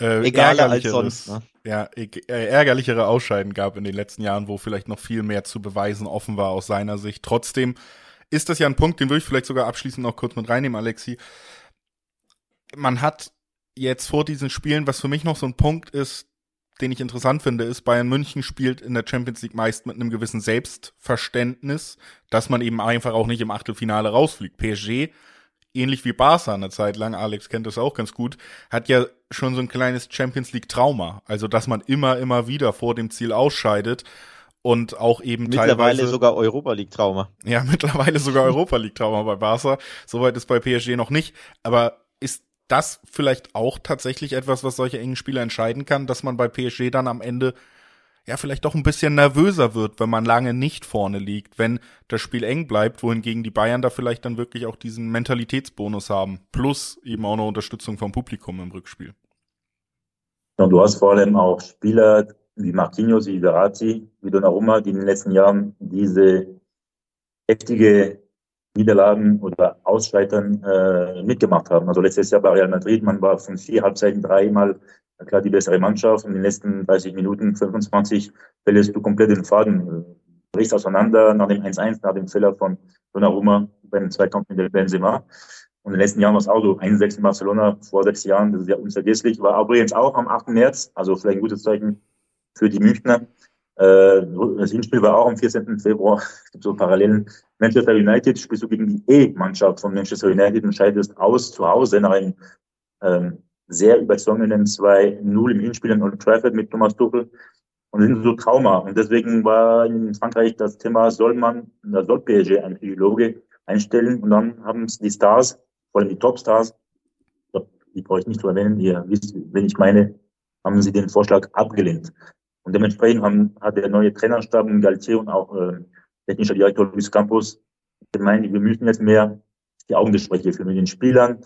äh, ärgerlicheres, sonst, ne? ja, äh, ärgerlichere Ausscheiden gab in den letzten Jahren, wo vielleicht noch viel mehr zu beweisen offen war aus seiner Sicht. Trotzdem ist das ja ein Punkt, den würde ich vielleicht sogar abschließend noch kurz mit reinnehmen, Alexi. Man hat jetzt vor diesen Spielen, was für mich noch so ein Punkt ist, den ich interessant finde, ist, Bayern München spielt in der Champions League meist mit einem gewissen Selbstverständnis, dass man eben einfach auch nicht im Achtelfinale rausfliegt. PSG, ähnlich wie Barca eine Zeit lang, Alex kennt das auch ganz gut, hat ja schon so ein kleines Champions League Trauma. Also, dass man immer, immer wieder vor dem Ziel ausscheidet und auch eben mittlerweile teilweise sogar Europa League Trauma. Ja, [LAUGHS] mittlerweile sogar Europa League Trauma bei Barca. Soweit ist bei PSG noch nicht, aber ist das vielleicht auch tatsächlich etwas, was solche engen Spiele entscheiden kann, dass man bei PSG dann am Ende ja vielleicht doch ein bisschen nervöser wird, wenn man lange nicht vorne liegt, wenn das Spiel eng bleibt, wohingegen die Bayern da vielleicht dann wirklich auch diesen Mentalitätsbonus haben, plus eben auch eine Unterstützung vom Publikum im Rückspiel. Und du hast vor allem auch Spieler wie Marquinhos, wie Verratti, wie Donnarumma, die in den letzten Jahren diese heftige Niederlagen oder Ausscheitern äh, mitgemacht haben. Also letztes Jahr bei Real Madrid, man war von vier Halbzeiten dreimal klar die bessere Mannschaft in den letzten 30 Minuten, 25, verlierst du komplett den Faden, brichst auseinander nach dem 1-1, nach dem Fehler von Donnarumma beim Zweikampf mit Benzema. Und in den letzten Jahren war es auch so, 1-6 in Barcelona vor sechs Jahren, das ist ja unvergesslich. War übrigens auch am 8. März, also vielleicht ein gutes Zeichen für die Münchner. Äh, das Hinspiel war auch am 14. Februar. [LAUGHS] Es gibt so Parallelen. Manchester United spielst du gegen die E-Mannschaft von Manchester United und scheidest aus zu Hause nach einem ähm, sehr überzogenen 2-0 im Hinspiel in Old Trafford mit Thomas Tuchel. Und sind so Trauma. Und deswegen war in Frankreich das Thema, soll man, da soll PSG einen Psychologe einstellen. Und dann haben es die Stars, vor allem die Topstars, die brauche ich nicht zu erwähnen, ihr wisst, wenn ich meine, haben sie den Vorschlag abgelehnt. Und dementsprechend haben, hat der neue Trainerstab Galtier und auch äh, technischer Direktor Luis Campos gemeint, wir müssen jetzt mehr die Augengespräche führen mit den Spielern,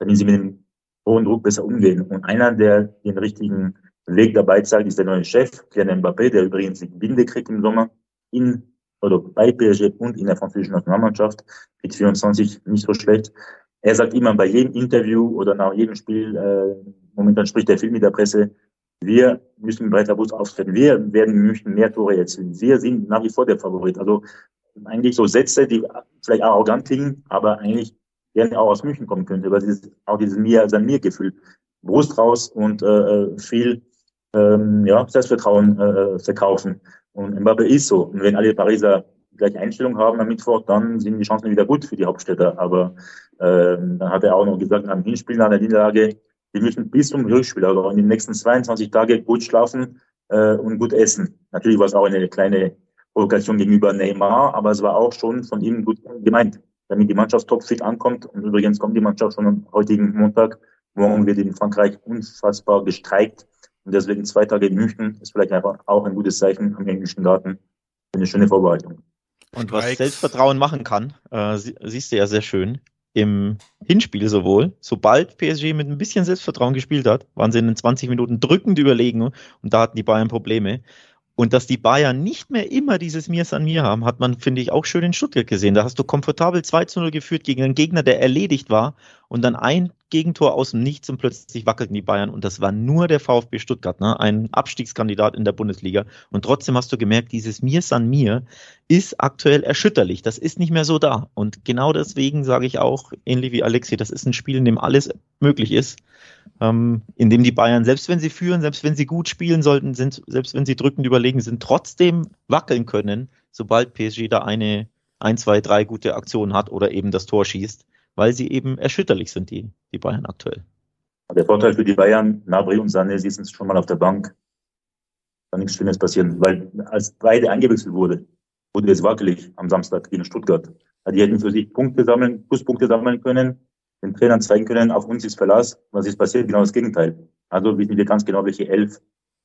damit sie mit dem hohen Druck besser umgehen. Und einer, der den richtigen Weg dabei zeigt, ist der neue Chef, Kylian Mbappé, der übrigens die Binde kriegt im Sommer in oder bei PSG und in der französischen Nationalmannschaft mit 24 nicht so schlecht. Er sagt immer bei jedem Interview oder nach jedem Spiel, äh, momentan spricht er viel mit der Presse, wir müssen breiter Bus auftreten. Wir werden München mehr Tore erzielen. Wir sind nach wie vor der Favorit. Also eigentlich so Sätze, die vielleicht arrogant klingen, aber eigentlich gerne auch aus München kommen könnte, weil dieses, auch dieses mir, sein Mir-Gefühl, Brust raus und äh, viel ähm, ja, Selbstvertrauen äh, verkaufen. Und Mbappe ist so. Und wenn alle Pariser gleiche Einstellung haben am Mittwoch, dann sind die Chancen wieder gut für die Hauptstädter. Aber ähm, dann hat er auch noch gesagt, am Hinspiel, nach der Niederlage, wir müssen bis zum Rückspiel, also in den nächsten 22 Tagen gut schlafen äh, und gut essen. Natürlich war es auch eine kleine Provokation gegenüber Neymar, aber es war auch schon von ihm gut gemeint, damit die Mannschaft topfit ankommt. Und übrigens kommt die Mannschaft schon am heutigen Montag. Morgen wird in Frankreich unfassbar gestreikt. Und deswegen zwei Tage in München ist vielleicht einfach auch ein gutes Zeichen am englischen Garten. Eine schöne Vorbereitung. Und was Selbstvertrauen machen kann, äh, siehst du ja sehr schön im Hinspiel sowohl, sobald PSG mit ein bisschen Selbstvertrauen gespielt hat, waren sie in den 20 Minuten drückend überlegen und da hatten die Bayern Probleme. Und dass die Bayern nicht mehr immer dieses Mir an mir haben, hat man, finde ich, auch schön in Stuttgart gesehen. Da hast du komfortabel 2 zu 0 geführt gegen einen Gegner, der erledigt war und dann ein Gegentor aus dem Nichts und plötzlich wackelten die Bayern und das war nur der VfB Stuttgart, ne? ein Abstiegskandidat in der Bundesliga. Und trotzdem hast du gemerkt, dieses Mir san mir ist aktuell erschütterlich. Das ist nicht mehr so da. Und genau deswegen sage ich auch, ähnlich wie Alexi, das ist ein Spiel, in dem alles möglich ist ähm, in dem die Bayern, selbst wenn sie führen, selbst wenn sie gut spielen sollten, sind, selbst wenn sie drückend überlegen sind, trotzdem wackeln können, sobald PSG da eine, ein, zwei, drei gute Aktionen hat oder eben das Tor schießt, weil sie eben erschütterlich sind, die, die Bayern aktuell. Der Vorteil für die Bayern, Nabri und Sané sitzen schon mal auf der Bank. Kann nichts Schlimmes passieren, weil als beide eingewechselt wurde, wurde es wackelig am Samstag gegen Stuttgart. Die hätten für sich Punkte sammeln, Pluspunkte sammeln können, den Trainern zeigen können, auf uns ist Verlass. Was ist passiert? Genau das Gegenteil. Also wissen wir ganz genau, welche elf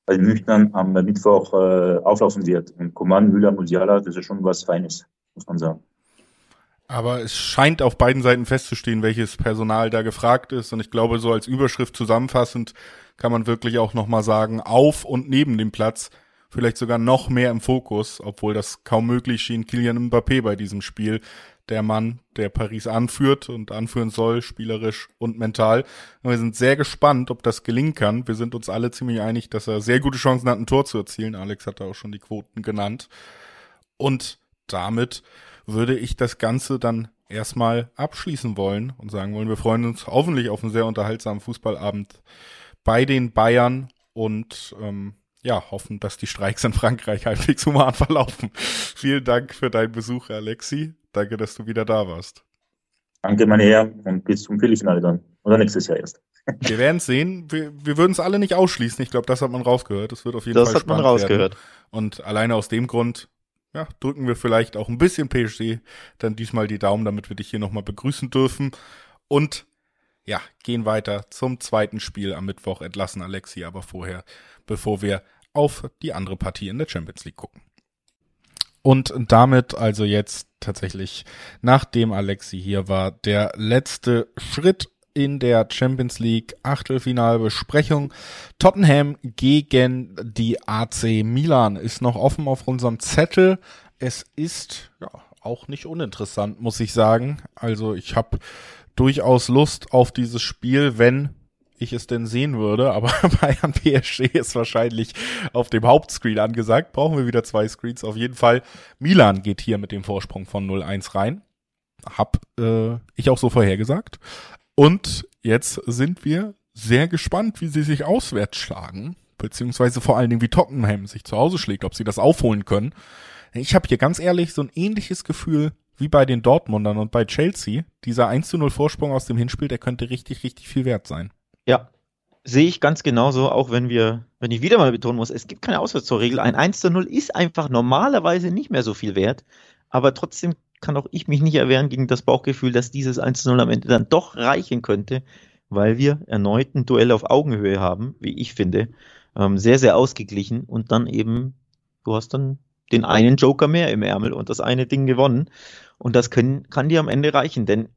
bei den Müchtern am Mittwoch äh, auflaufen wird. Und Coman, Müller, Musiala, das ist schon was Feines, muss man sagen. Aber es scheint auf beiden Seiten festzustehen, welches Personal da gefragt ist. Und ich glaube, so als Überschrift zusammenfassend kann man wirklich auch nochmal sagen, auf und neben dem Platz vielleicht sogar noch mehr im Fokus, obwohl das kaum möglich schien, Kilian Mbappé bei diesem Spiel der Mann, der Paris anführt und anführen soll, spielerisch und mental. Und wir sind sehr gespannt, ob das gelingen kann. Wir sind uns alle ziemlich einig, dass er sehr gute Chancen hat, ein Tor zu erzielen. Alex hat da auch schon die Quoten genannt. Und damit würde ich das Ganze dann erstmal abschließen wollen und sagen wollen, wir freuen uns hoffentlich auf einen sehr unterhaltsamen Fußballabend bei den Bayern und ähm, ja, hoffen, dass die Streiks in Frankreich [LAUGHS] halbwegs human verlaufen. Vielen Dank für deinen Besuch, Alexi. Danke, dass du wieder da warst. Danke, meine Herren, und bis zum Viertelfinale dann. Oder nächstes Jahr erst. [LAUGHS] Wir werden sehen. Wir, wir würden es alle nicht ausschließen. Ich glaube, das hat man rausgehört. Das wird auf jeden das Fall spannend Das hat man rausgehört. Werden. Und alleine aus dem Grund, ja, drücken wir vielleicht auch ein bisschen PSG dann diesmal die Daumen, damit wir dich hier nochmal begrüßen dürfen. Und ja, gehen weiter zum zweiten Spiel am Mittwoch, entlassen Alexi aber vorher, bevor wir auf die andere Partie in der Champions League gucken. Und damit also jetzt tatsächlich, nachdem Alexi hier war, der letzte Schritt in der Champions League Achtelfinalbesprechung. Tottenham gegen die AC Milan ist noch offen auf unserem Zettel. Es ist ja auch nicht uninteressant, muss ich sagen. Also ich habe durchaus Lust auf dieses Spiel, wenn ich es denn sehen würde, [LAUGHS] aber Bayern PSG ist wahrscheinlich auf dem Hauptscreen angesagt. Brauchen wir wieder zwei Screens. Auf jeden Fall. Milan geht hier mit dem Vorsprung von 0-1 rein. Hab äh, ich auch so vorhergesagt. Und jetzt sind wir sehr gespannt, wie sie sich auswärts schlagen, beziehungsweise vor allen Dingen, wie Tottenham sich zu Hause schlägt, ob sie das aufholen können. Ich habe hier ganz ehrlich so ein ähnliches Gefühl wie bei den Dortmundern und bei Chelsea. Dieser 1 0 Vorsprung aus dem Hinspiel, der könnte richtig, richtig viel wert sein. Ja, sehe ich ganz genauso, auch wenn wir, wenn ich wieder mal betonen muss, es gibt keine Auswärtstorregel. Ein 1 zu 0 ist einfach normalerweise nicht mehr so viel wert, aber trotzdem kann auch ich mich nicht erwehren gegen das Bauchgefühl, dass dieses 1 zu 0 am Ende dann doch reichen könnte, weil wir erneut ein Duell auf Augenhöhe haben, wie ich finde. Ähm, sehr, sehr ausgeglichen und dann eben, du hast dann den einen Joker mehr im Ärmel und das eine Ding gewonnen. Und das können, kann dir am Ende reichen, denn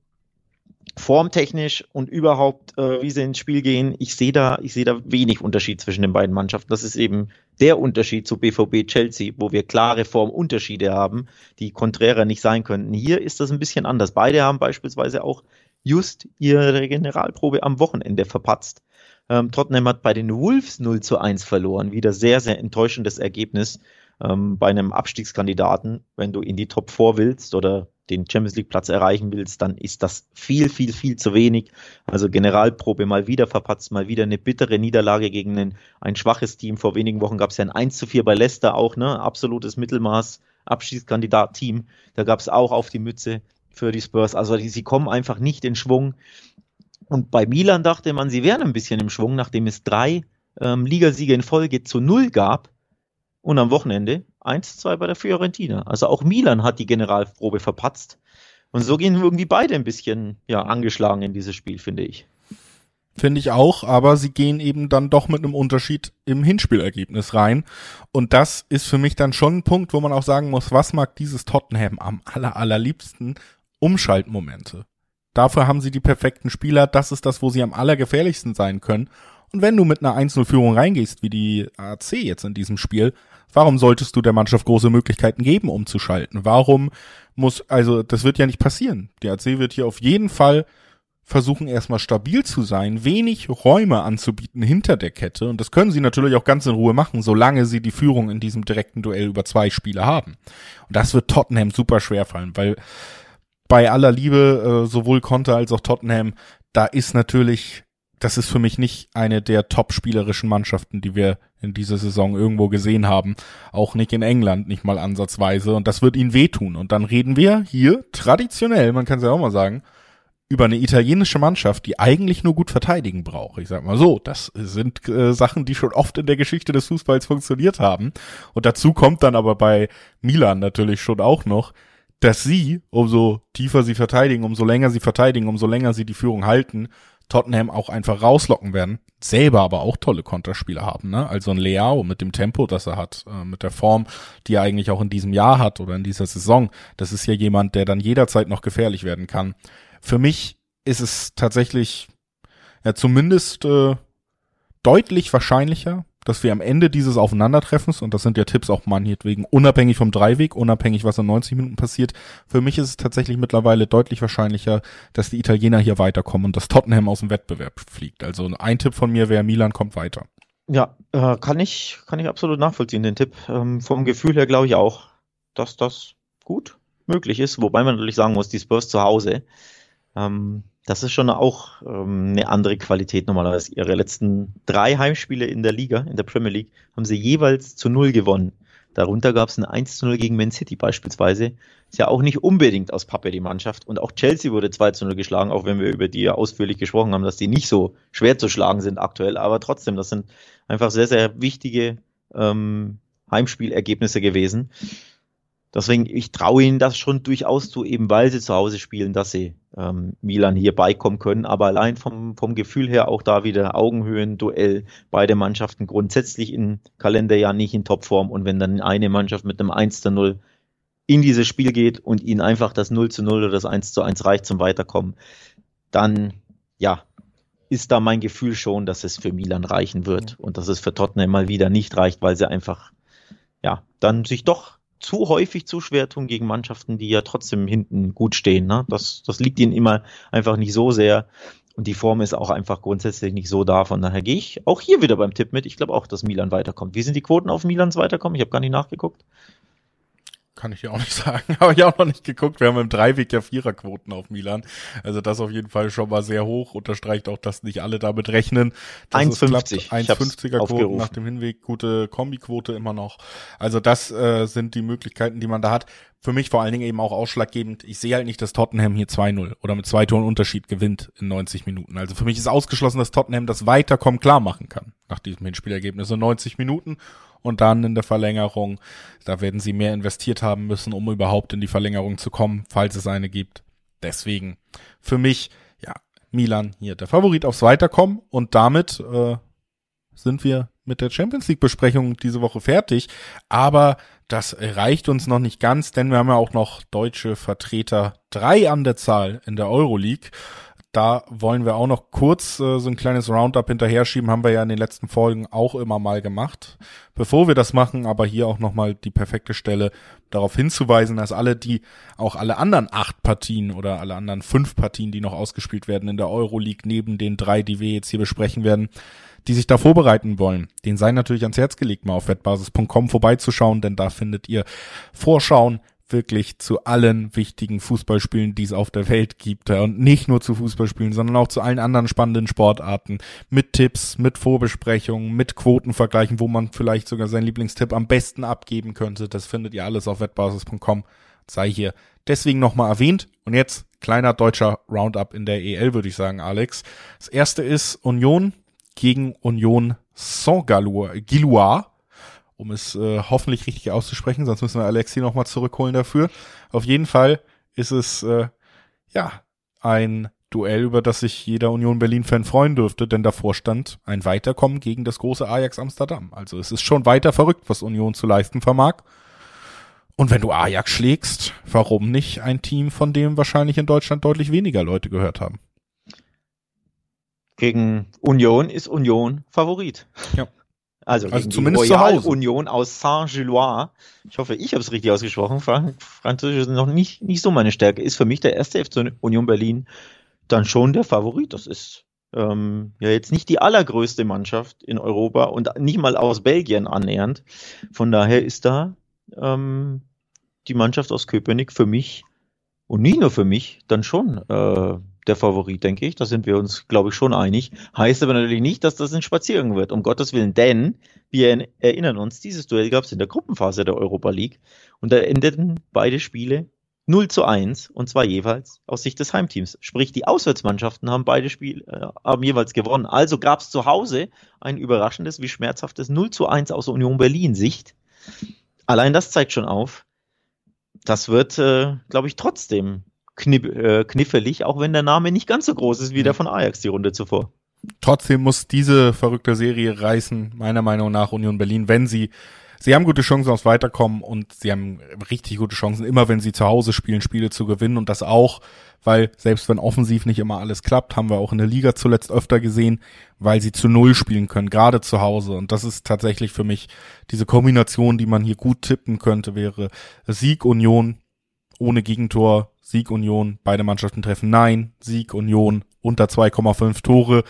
formtechnisch und überhaupt, äh, wie sie ins Spiel gehen, ich sehe da, ich sehe da wenig Unterschied zwischen den beiden Mannschaften. Das ist eben der Unterschied zu BVB Chelsea, wo wir klare Formunterschiede haben, die konträrer nicht sein könnten. Hier ist das ein bisschen anders. Beide haben beispielsweise auch just ihre Generalprobe am Wochenende verpatzt. Ähm, Tottenham hat bei den Wolves 0 zu 1 verloren. Wieder sehr, sehr enttäuschendes Ergebnis ähm, bei einem Abstiegskandidaten. Wenn du in die Top 4 willst oder den Champions League Platz erreichen willst, dann ist das viel, viel, viel zu wenig. Also Generalprobe mal wieder verpatzt, mal wieder eine bittere Niederlage gegen ein, ein schwaches Team. Vor wenigen Wochen gab es ja ein 1 zu 4 bei Leicester auch, ne? Absolutes Mittelmaß, Abschiedskandidat-Team. Da gab es auch auf die Mütze für die Spurs. Also die, sie kommen einfach nicht in Schwung. Und bei Milan dachte man, sie wären ein bisschen im Schwung, nachdem es drei ähm, Ligasiege in Folge zu null gab. Und am Wochenende 1-2 bei der Fiorentina. Also auch Milan hat die Generalprobe verpatzt. Und so gehen irgendwie beide ein bisschen ja, angeschlagen in dieses Spiel, finde ich. Finde ich auch, aber sie gehen eben dann doch mit einem Unterschied im Hinspielergebnis rein. Und das ist für mich dann schon ein Punkt, wo man auch sagen muss, was mag dieses Tottenham am aller, allerliebsten? Umschaltmomente. Dafür haben sie die perfekten Spieler. Das ist das, wo sie am allergefährlichsten sein können. Und wenn du mit einer 1-0-Führung reingehst, wie die AC jetzt in diesem Spiel, warum solltest du der Mannschaft große Möglichkeiten geben, umzuschalten? Warum muss, also das wird ja nicht passieren. Die AC wird hier auf jeden Fall versuchen erstmal stabil zu sein, wenig Räume anzubieten hinter der Kette. Und das können sie natürlich auch ganz in Ruhe machen, solange sie die Führung in diesem direkten Duell über zwei Spiele haben. Und das wird Tottenham super schwer fallen, weil bei aller Liebe, äh, sowohl Conte als auch Tottenham, da ist natürlich das ist für mich nicht eine der top-spielerischen Mannschaften, die wir in dieser Saison irgendwo gesehen haben. Auch nicht in England, nicht mal ansatzweise. Und das wird ihnen wehtun. Und dann reden wir hier traditionell, man kann es ja auch mal sagen, über eine italienische Mannschaft, die eigentlich nur gut verteidigen braucht. Ich sag mal so, das sind äh, Sachen, die schon oft in der Geschichte des Fußballs funktioniert haben. Und dazu kommt dann aber bei Milan natürlich schon auch noch, dass sie, umso tiefer sie verteidigen, umso länger sie verteidigen, umso länger sie die Führung halten, Tottenham auch einfach rauslocken werden, selber aber auch tolle Konterspieler haben, ne? Also ein Leao mit dem Tempo, das er hat, äh, mit der Form, die er eigentlich auch in diesem Jahr hat oder in dieser Saison, das ist ja jemand, der dann jederzeit noch gefährlich werden kann. Für mich ist es tatsächlich ja zumindest äh, deutlich wahrscheinlicher, dass wir am Ende dieses Aufeinandertreffens, und das sind ja Tipps auch meinetwegen, unabhängig vom Dreiweg, unabhängig was in 90 Minuten passiert, für mich ist es tatsächlich mittlerweile deutlich wahrscheinlicher, dass die Italiener hier weiterkommen und dass Tottenham aus dem Wettbewerb fliegt. Also ein Tipp von mir wäre, Milan kommt weiter. Ja, äh, kann ich, kann ich absolut nachvollziehen, den Tipp. Ähm, vom Gefühl her glaube ich auch, dass das gut möglich ist, wobei man natürlich sagen muss, die Spurs zu Hause, ähm, das ist schon auch ähm, eine andere Qualität normalerweise. Ihre letzten drei Heimspiele in der Liga, in der Premier League, haben sie jeweils zu null gewonnen. Darunter gab es ein 1 zu 0 gegen Man City beispielsweise. Ist ja auch nicht unbedingt aus Pappe die Mannschaft. Und auch Chelsea wurde 2 zu 0 geschlagen, auch wenn wir über die ausführlich gesprochen haben, dass die nicht so schwer zu schlagen sind aktuell. Aber trotzdem, das sind einfach sehr, sehr wichtige ähm, Heimspielergebnisse gewesen. Deswegen, ich traue ihnen das schon durchaus zu, eben weil sie zu Hause spielen, dass sie ähm, Milan hier beikommen können. Aber allein vom, vom Gefühl her auch da wieder Augenhöhen-Duell. Beide Mannschaften grundsätzlich im Kalenderjahr nicht in Topform. Und wenn dann eine Mannschaft mit einem 1 zu 0 in dieses Spiel geht und ihnen einfach das 0 zu 0 oder das 1 zu 1 reicht zum Weiterkommen, dann ja, ist da mein Gefühl schon, dass es für Milan reichen wird und dass es für Tottenham mal wieder nicht reicht, weil sie einfach, ja, dann sich doch zu häufig zu schwer tun gegen Mannschaften, die ja trotzdem hinten gut stehen. Ne? Das, das liegt ihnen immer einfach nicht so sehr. Und die Form ist auch einfach grundsätzlich nicht so da. Von daher gehe ich auch hier wieder beim Tipp mit. Ich glaube auch, dass Milan weiterkommt. Wie sind die Quoten auf Milans weiterkommen? Ich habe gar nicht nachgeguckt kann ich dir auch nicht [LAUGHS] sagen. Habe ich auch noch nicht geguckt. Wir haben im Dreiweg ja Viererquoten auf Milan. Also das auf jeden Fall schon mal sehr hoch. Unterstreicht auch, dass nicht alle damit rechnen. 1,50. 1,50er Quoten nach dem Hinweg. Gute Kombiquote immer noch. Also das äh, sind die Möglichkeiten, die man da hat. Für mich vor allen Dingen eben auch ausschlaggebend. Ich sehe halt nicht, dass Tottenham hier 2-0 oder mit zwei Toren Unterschied gewinnt in 90 Minuten. Also für mich ist ausgeschlossen, dass Tottenham das Weiterkommen klar machen kann nach diesem Hinspielergebnis in 90 Minuten und dann in der Verlängerung. Da werden sie mehr investiert haben müssen, um überhaupt in die Verlängerung zu kommen, falls es eine gibt. Deswegen für mich, ja, Milan hier der Favorit aufs Weiterkommen und damit äh, sind wir mit der Champions League Besprechung diese Woche fertig. Aber das reicht uns noch nicht ganz, denn wir haben ja auch noch deutsche Vertreter drei an der Zahl in der Euroleague. Da wollen wir auch noch kurz äh, so ein kleines Roundup hinterher schieben, haben wir ja in den letzten Folgen auch immer mal gemacht. Bevor wir das machen, aber hier auch nochmal die perfekte Stelle darauf hinzuweisen, dass alle die, auch alle anderen acht Partien oder alle anderen fünf Partien, die noch ausgespielt werden in der Euroleague, neben den drei, die wir jetzt hier besprechen werden, die sich da vorbereiten wollen, den sei natürlich ans Herz gelegt, mal auf wettbasis.com vorbeizuschauen, denn da findet ihr Vorschauen, wirklich zu allen wichtigen Fußballspielen, die es auf der Welt gibt. Und nicht nur zu Fußballspielen, sondern auch zu allen anderen spannenden Sportarten. Mit Tipps, mit Vorbesprechungen, mit Quotenvergleichen, wo man vielleicht sogar seinen Lieblingstipp am besten abgeben könnte. Das findet ihr alles auf wettbasis.com. Sei hier deswegen nochmal erwähnt. Und jetzt kleiner deutscher Roundup in der EL, würde ich sagen, Alex. Das erste ist Union gegen Union Saint-Gillois um es äh, hoffentlich richtig auszusprechen, sonst müssen wir Alexi nochmal zurückholen dafür. Auf jeden Fall ist es äh, ja ein Duell, über das sich jeder Union Berlin-Fan freuen dürfte, denn davor stand ein Weiterkommen gegen das große Ajax Amsterdam. Also es ist schon weiter verrückt, was Union zu leisten vermag. Und wenn du Ajax schlägst, warum nicht ein Team, von dem wahrscheinlich in Deutschland deutlich weniger Leute gehört haben? Gegen Union ist Union Favorit. Ja. Also, also zumindest die Royal Union aus Saint-Gillois. Ich hoffe, ich habe es richtig ausgesprochen. Frank Französisch ist noch nicht, nicht so meine Stärke. Ist für mich der erste FC Union Berlin dann schon der Favorit. Das ist ähm, ja jetzt nicht die allergrößte Mannschaft in Europa und nicht mal aus Belgien annähernd. Von daher ist da ähm, die Mannschaft aus Köpenick für mich und nicht nur für mich dann schon äh, der Favorit, denke ich. Da sind wir uns, glaube ich, schon einig. Heißt aber natürlich nicht, dass das ein Spaziergang wird, um Gottes Willen. Denn wir erinnern uns, dieses Duell gab es in der Gruppenphase der Europa League und da endeten beide Spiele 0 zu 1 und zwar jeweils aus Sicht des Heimteams. Sprich, die Auswärtsmannschaften haben beide Spiele äh, haben jeweils gewonnen. Also gab es zu Hause ein überraschendes wie schmerzhaftes 0 zu 1 aus Union Berlin Sicht. Allein das zeigt schon auf, das wird, äh, glaube ich, trotzdem knipp, äh, kniffelig, auch wenn der Name nicht ganz so groß ist wie der von Ajax die Runde zuvor. Trotzdem muss diese verrückte Serie reißen, meiner Meinung nach, Union Berlin, wenn sie Sie haben gute Chancen aufs Weiterkommen und sie haben richtig gute Chancen, immer wenn sie zu Hause spielen, Spiele zu gewinnen und das auch, weil selbst wenn offensiv nicht immer alles klappt, haben wir auch in der Liga zuletzt öfter gesehen, weil sie zu Null spielen können, gerade zu Hause. Und das ist tatsächlich für mich diese Kombination, die man hier gut tippen könnte, wäre Sieg Union ohne Gegentor, Sieg Union, beide Mannschaften treffen Nein, Sieg Union unter 2,5 Tore.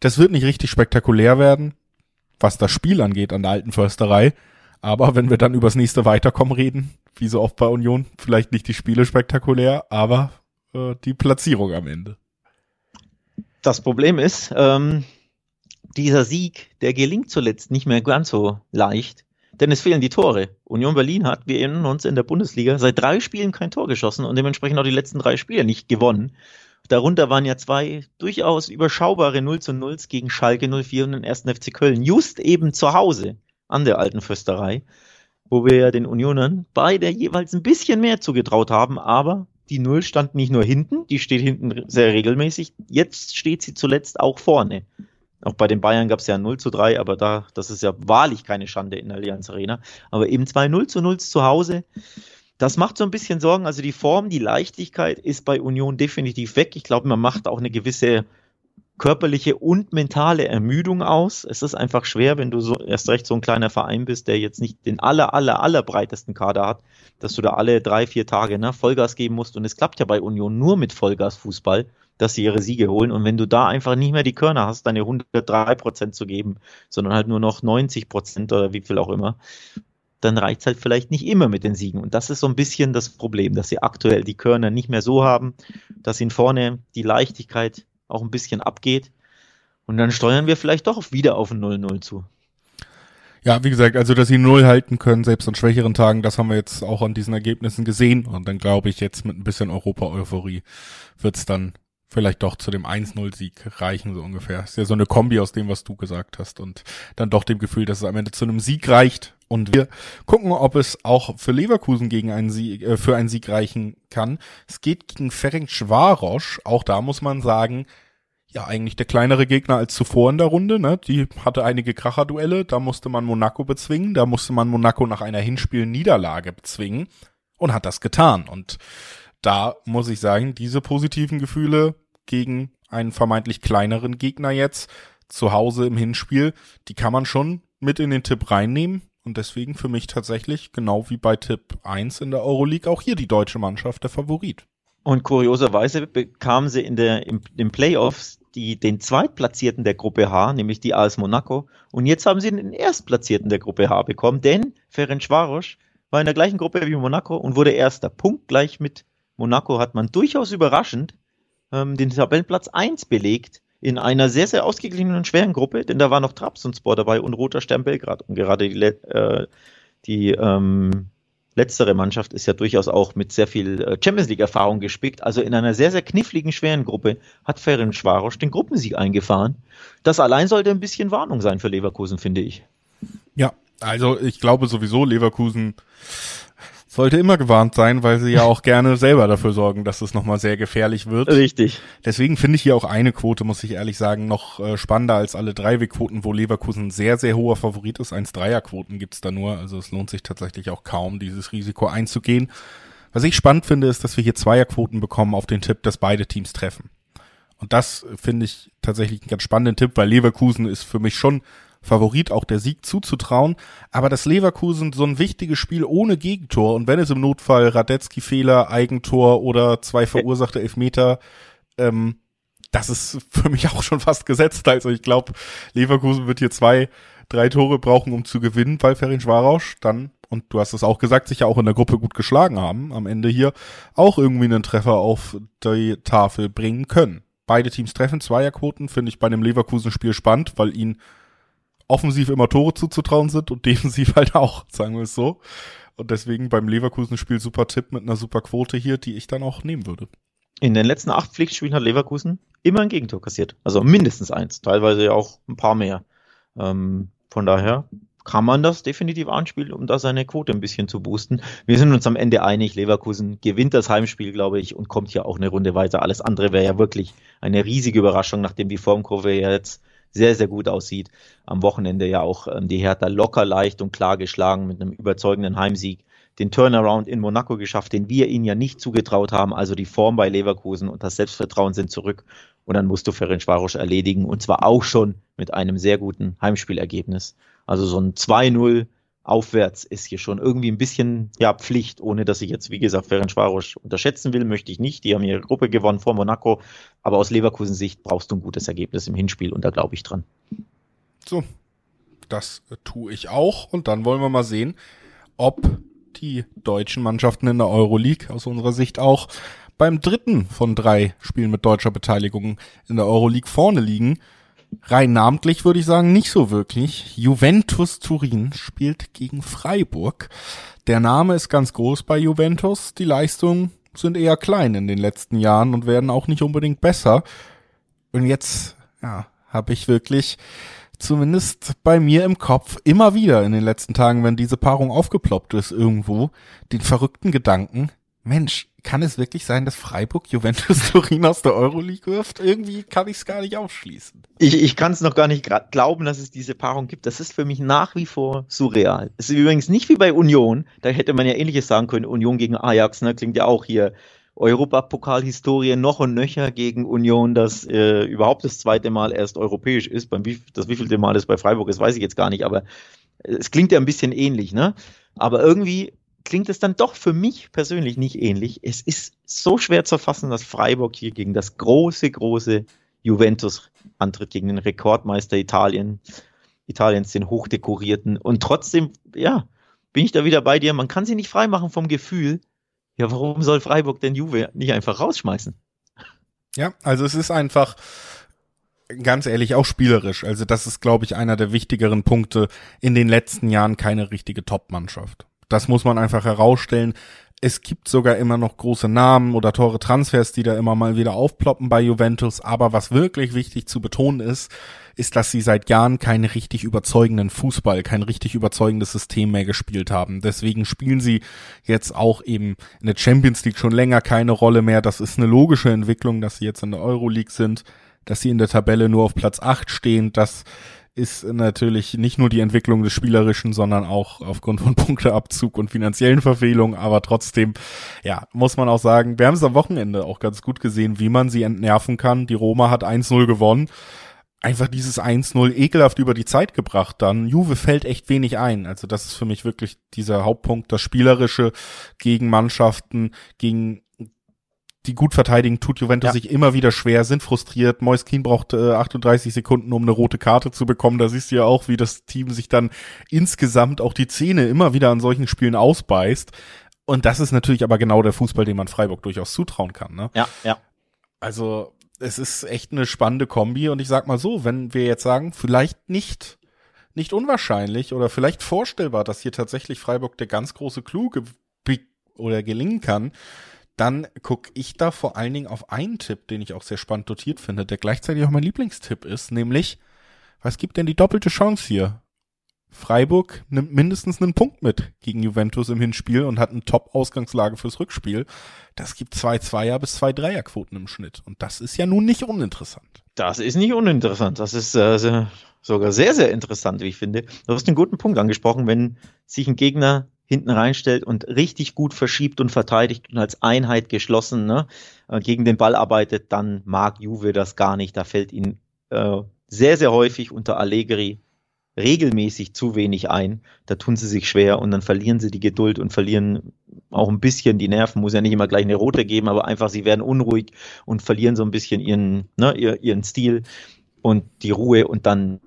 Das wird nicht richtig spektakulär werden, was das Spiel angeht an der alten Försterei. Aber wenn wir dann übers nächste Weiterkommen reden, wie so oft bei Union, vielleicht nicht die Spiele spektakulär, aber äh, die Platzierung am Ende. Das Problem ist, ähm, dieser Sieg, der gelingt zuletzt nicht mehr ganz so leicht denn es fehlen die Tore. Union Berlin hat, wir erinnern uns, in der Bundesliga seit drei Spielen kein Tor geschossen und dementsprechend auch die letzten drei Spiele nicht gewonnen. Darunter waren ja zwei durchaus überschaubare 0 zu 0 gegen Schalke 04 und den 1. FC Köln. Just eben zu Hause an der alten Fürsterei, wo wir ja den Unionern beide jeweils ein bisschen mehr zugetraut haben, aber die Null stand nicht nur hinten, die steht hinten sehr regelmäßig, jetzt steht sie zuletzt auch vorne. Auch bei den Bayern gab es ja 0 zu 3, aber da, das ist ja wahrlich keine Schande in der Allianz Arena. Aber eben zwei 0 zu 0 zu Hause. Das macht so ein bisschen Sorgen. Also die Form, die Leichtigkeit ist bei Union definitiv weg. Ich glaube, man macht auch eine gewisse körperliche und mentale Ermüdung aus. Es ist einfach schwer, wenn du so erst recht so ein kleiner Verein bist, der jetzt nicht den aller, aller, aller breitesten Kader hat, dass du da alle drei, vier Tage ne, Vollgas geben musst. Und es klappt ja bei Union nur mit Vollgas-Fußball, dass sie ihre Siege holen. Und wenn du da einfach nicht mehr die Körner hast, deine 103 Prozent zu geben, sondern halt nur noch 90 Prozent oder wie viel auch immer, dann reicht es halt vielleicht nicht immer mit den Siegen. Und das ist so ein bisschen das Problem, dass sie aktuell die Körner nicht mehr so haben, dass ihnen vorne die Leichtigkeit auch ein bisschen abgeht. Und dann steuern wir vielleicht doch wieder auf ein 0-0 zu. Ja, wie gesagt, also dass sie Null halten können, selbst an schwächeren Tagen, das haben wir jetzt auch an diesen Ergebnissen gesehen. Und dann glaube ich, jetzt mit ein bisschen Europa-Euphorie wird's dann vielleicht doch zu dem 1-0-Sieg reichen, so ungefähr. Ist ja so eine Kombi aus dem, was du gesagt hast. Und dann doch dem Gefühl, dass es am Ende zu einem Sieg reicht. Und wir gucken, ob es auch für Leverkusen gegen einen Sieg, äh, für einen Sieg reichen kann. Es geht gegen Ferenc Schwarosch. Auch da muss man sagen, ja, eigentlich der kleinere Gegner als zuvor in der Runde. Ne? Die hatte einige Kracherduelle. Da musste man Monaco bezwingen. Da musste man Monaco nach einer Hinspielniederlage bezwingen. Und hat das getan. Und da muss ich sagen, diese positiven Gefühle gegen einen vermeintlich kleineren Gegner jetzt zu Hause im Hinspiel, die kann man schon mit in den Tipp reinnehmen. Und deswegen für mich tatsächlich, genau wie bei Tipp 1 in der Euroleague, auch hier die deutsche Mannschaft der Favorit. Und kurioserweise bekamen sie in der, im, im Playoffs die, den Zweitplatzierten der Gruppe H, nämlich die AS Monaco. Und jetzt haben sie den Erstplatzierten der Gruppe H bekommen, denn Ferenc Varos war in der gleichen Gruppe wie Monaco und wurde Erster. Punktgleich mit Monaco hat man durchaus überraschend ähm, den Tabellenplatz 1 belegt in einer sehr, sehr ausgeglichenen und schweren Gruppe, denn da war noch Trabzonspor dabei und Roter Stern Belgrad. Und gerade die, äh, die ähm, letztere Mannschaft ist ja durchaus auch mit sehr viel äh, Champions League-Erfahrung gespickt. Also in einer sehr, sehr kniffligen, schweren Gruppe hat Ferenc Schwarosch den Gruppensieg eingefahren. Das allein sollte ein bisschen Warnung sein für Leverkusen, finde ich. Ja, also ich glaube sowieso, Leverkusen sollte immer gewarnt sein, weil sie ja auch gerne selber dafür sorgen, dass es nochmal sehr gefährlich wird. Richtig. Deswegen finde ich hier auch eine Quote, muss ich ehrlich sagen, noch äh, spannender als alle drei quoten wo Leverkusen sehr, sehr hoher Favorit ist. Eins Dreierquoten gibt's da nur, also es lohnt sich tatsächlich auch kaum, dieses Risiko einzugehen. Was ich spannend finde, ist, dass wir hier Zweierquoten bekommen auf den Tipp, dass beide Teams treffen. Und das finde ich tatsächlich einen ganz spannenden Tipp, weil Leverkusen ist für mich schon Favorit auch der Sieg zuzutrauen. Aber das Leverkusen so ein wichtiges Spiel ohne Gegentor und wenn es im Notfall Radetzky-Fehler, Eigentor oder zwei verursachte Elfmeter, ähm, das ist für mich auch schon fast gesetzt. Also ich glaube, Leverkusen wird hier zwei, drei Tore brauchen, um zu gewinnen, weil Ferin Schwarausch dann, und du hast es auch gesagt, sich ja auch in der Gruppe gut geschlagen haben, am Ende hier auch irgendwie einen Treffer auf die Tafel bringen können. Beide Teams treffen, Zweierquoten, finde ich bei einem Leverkusen-Spiel spannend, weil ihn offensiv immer Tore zuzutrauen sind und [LAUGHS] defensiv halt auch, sagen wir es so. Und deswegen beim Leverkusen-Spiel super Tipp mit einer super Quote hier, die ich dann auch nehmen würde. In den letzten acht Pflichtspielen hat Leverkusen immer ein Gegentor kassiert. Also mindestens eins, teilweise ja auch ein paar mehr. Ähm, von daher kann man das definitiv anspielen, um da seine Quote ein bisschen zu boosten. Wir sind uns am Ende einig, Leverkusen gewinnt das Heimspiel, glaube ich, und kommt hier auch eine Runde weiter. Alles andere wäre ja wirklich eine riesige Überraschung, nachdem die Formkurve ja jetzt sehr, sehr gut aussieht. Am Wochenende ja auch ähm, die Hertha locker, leicht und klar geschlagen mit einem überzeugenden Heimsieg. Den Turnaround in Monaco geschafft, den wir ihnen ja nicht zugetraut haben. Also die Form bei Leverkusen und das Selbstvertrauen sind zurück. Und dann musst du Ferencvaros erledigen. Und zwar auch schon mit einem sehr guten Heimspielergebnis. Also so ein 2-0 aufwärts ist hier schon irgendwie ein bisschen ja, Pflicht, ohne dass ich jetzt, wie gesagt, Ferencvaros unterschätzen will, möchte ich nicht. Die haben ihre Gruppe gewonnen vor Monaco, aber aus Leverkusen Sicht brauchst du ein gutes Ergebnis im Hinspiel und da glaube ich dran. So, das äh, tue ich auch und dann wollen wir mal sehen, ob die deutschen Mannschaften in der Euroleague aus unserer Sicht auch beim dritten von drei Spielen mit deutscher Beteiligung in der Euroleague vorne liegen. Rein namentlich würde ich sagen, nicht so wirklich. Juventus Turin spielt gegen Freiburg. Der Name ist ganz groß bei Juventus. Die Leistungen sind eher klein in den letzten Jahren und werden auch nicht unbedingt besser. Und jetzt, ja, habe ich wirklich zumindest bei mir im Kopf immer wieder in den letzten Tagen, wenn diese Paarung aufgeploppt ist irgendwo, den verrückten Gedanken, Mensch, kann es wirklich sein, dass Freiburg Juventus [LAUGHS] Turin aus der Euroleague wirft? Irgendwie kann ich es gar nicht ausschließen. Ich, ich kann es noch gar nicht glauben, dass es diese Paarung gibt. Das ist für mich nach wie vor surreal. Es ist übrigens nicht wie bei Union. Da hätte man ja ähnliches sagen können. Union gegen Ajax, ne? Klingt ja auch hier Europapokal-Historie noch und nöcher gegen Union, das äh, überhaupt das zweite Mal erst europäisch ist. Beim wie, das wievielte Mal es bei Freiburg ist, weiß ich jetzt gar nicht, aber es klingt ja ein bisschen ähnlich, ne? Aber irgendwie klingt es dann doch für mich persönlich nicht ähnlich. Es ist so schwer zu fassen, dass Freiburg hier gegen das große, große Juventus antritt, gegen den Rekordmeister Italien, Italiens, den hochdekorierten. Und trotzdem, ja, bin ich da wieder bei dir. Man kann sie nicht freimachen vom Gefühl. Ja, warum soll Freiburg denn Juve nicht einfach rausschmeißen? Ja, also es ist einfach, ganz ehrlich auch spielerisch. Also das ist, glaube ich, einer der wichtigeren Punkte in den letzten Jahren keine richtige Top-Mannschaft. Das muss man einfach herausstellen. Es gibt sogar immer noch große Namen oder teure Transfers, die da immer mal wieder aufploppen bei Juventus. Aber was wirklich wichtig zu betonen ist, ist, dass sie seit Jahren keinen richtig überzeugenden Fußball, kein richtig überzeugendes System mehr gespielt haben. Deswegen spielen sie jetzt auch eben in der Champions League schon länger keine Rolle mehr. Das ist eine logische Entwicklung, dass sie jetzt in der Euroleague sind, dass sie in der Tabelle nur auf Platz 8 stehen. Das ist natürlich nicht nur die Entwicklung des Spielerischen, sondern auch aufgrund von [LAUGHS] Punkteabzug und finanziellen Verfehlungen. Aber trotzdem, ja, muss man auch sagen, wir haben es am Wochenende auch ganz gut gesehen, wie man sie entnerven kann. Die Roma hat 1-0 gewonnen. Einfach dieses 1-0 ekelhaft über die Zeit gebracht dann. Juve fällt echt wenig ein. Also das ist für mich wirklich dieser Hauptpunkt, das Spielerische gegen Mannschaften, gegen die gut verteidigen, tut Juventus ja. sich immer wieder schwer, sind frustriert. Mois Keen braucht äh, 38 Sekunden, um eine rote Karte zu bekommen. Da siehst du ja auch, wie das Team sich dann insgesamt auch die Zähne immer wieder an solchen Spielen ausbeißt. Und das ist natürlich aber genau der Fußball, den man Freiburg durchaus zutrauen kann. Ne? Ja, ja. Also es ist echt eine spannende Kombi. Und ich sag mal so, wenn wir jetzt sagen, vielleicht nicht nicht unwahrscheinlich oder vielleicht vorstellbar, dass hier tatsächlich Freiburg der ganz große Clou oder gelingen kann, dann gucke ich da vor allen Dingen auf einen Tipp, den ich auch sehr spannend dotiert finde, der gleichzeitig auch mein Lieblingstipp ist, nämlich, was gibt denn die doppelte Chance hier? Freiburg nimmt mindestens einen Punkt mit gegen Juventus im Hinspiel und hat eine Top-Ausgangslage fürs Rückspiel. Das gibt zwei Zweier- bis zwei Dreierquoten im Schnitt. Und das ist ja nun nicht uninteressant. Das ist nicht uninteressant. Das ist äh, sogar sehr, sehr interessant, wie ich finde. Du hast einen guten Punkt angesprochen, wenn sich ein Gegner hinten reinstellt und richtig gut verschiebt und verteidigt und als Einheit geschlossen ne, äh, gegen den Ball arbeitet, dann mag Juve das gar nicht. Da fällt ihnen äh, sehr, sehr häufig unter Allegri regelmäßig zu wenig ein. Da tun sie sich schwer und dann verlieren sie die Geduld und verlieren auch ein bisschen die Nerven. Muss ja nicht immer gleich eine rote geben, aber einfach sie werden unruhig und verlieren so ein bisschen ihren, ne, ihren Stil und die Ruhe und dann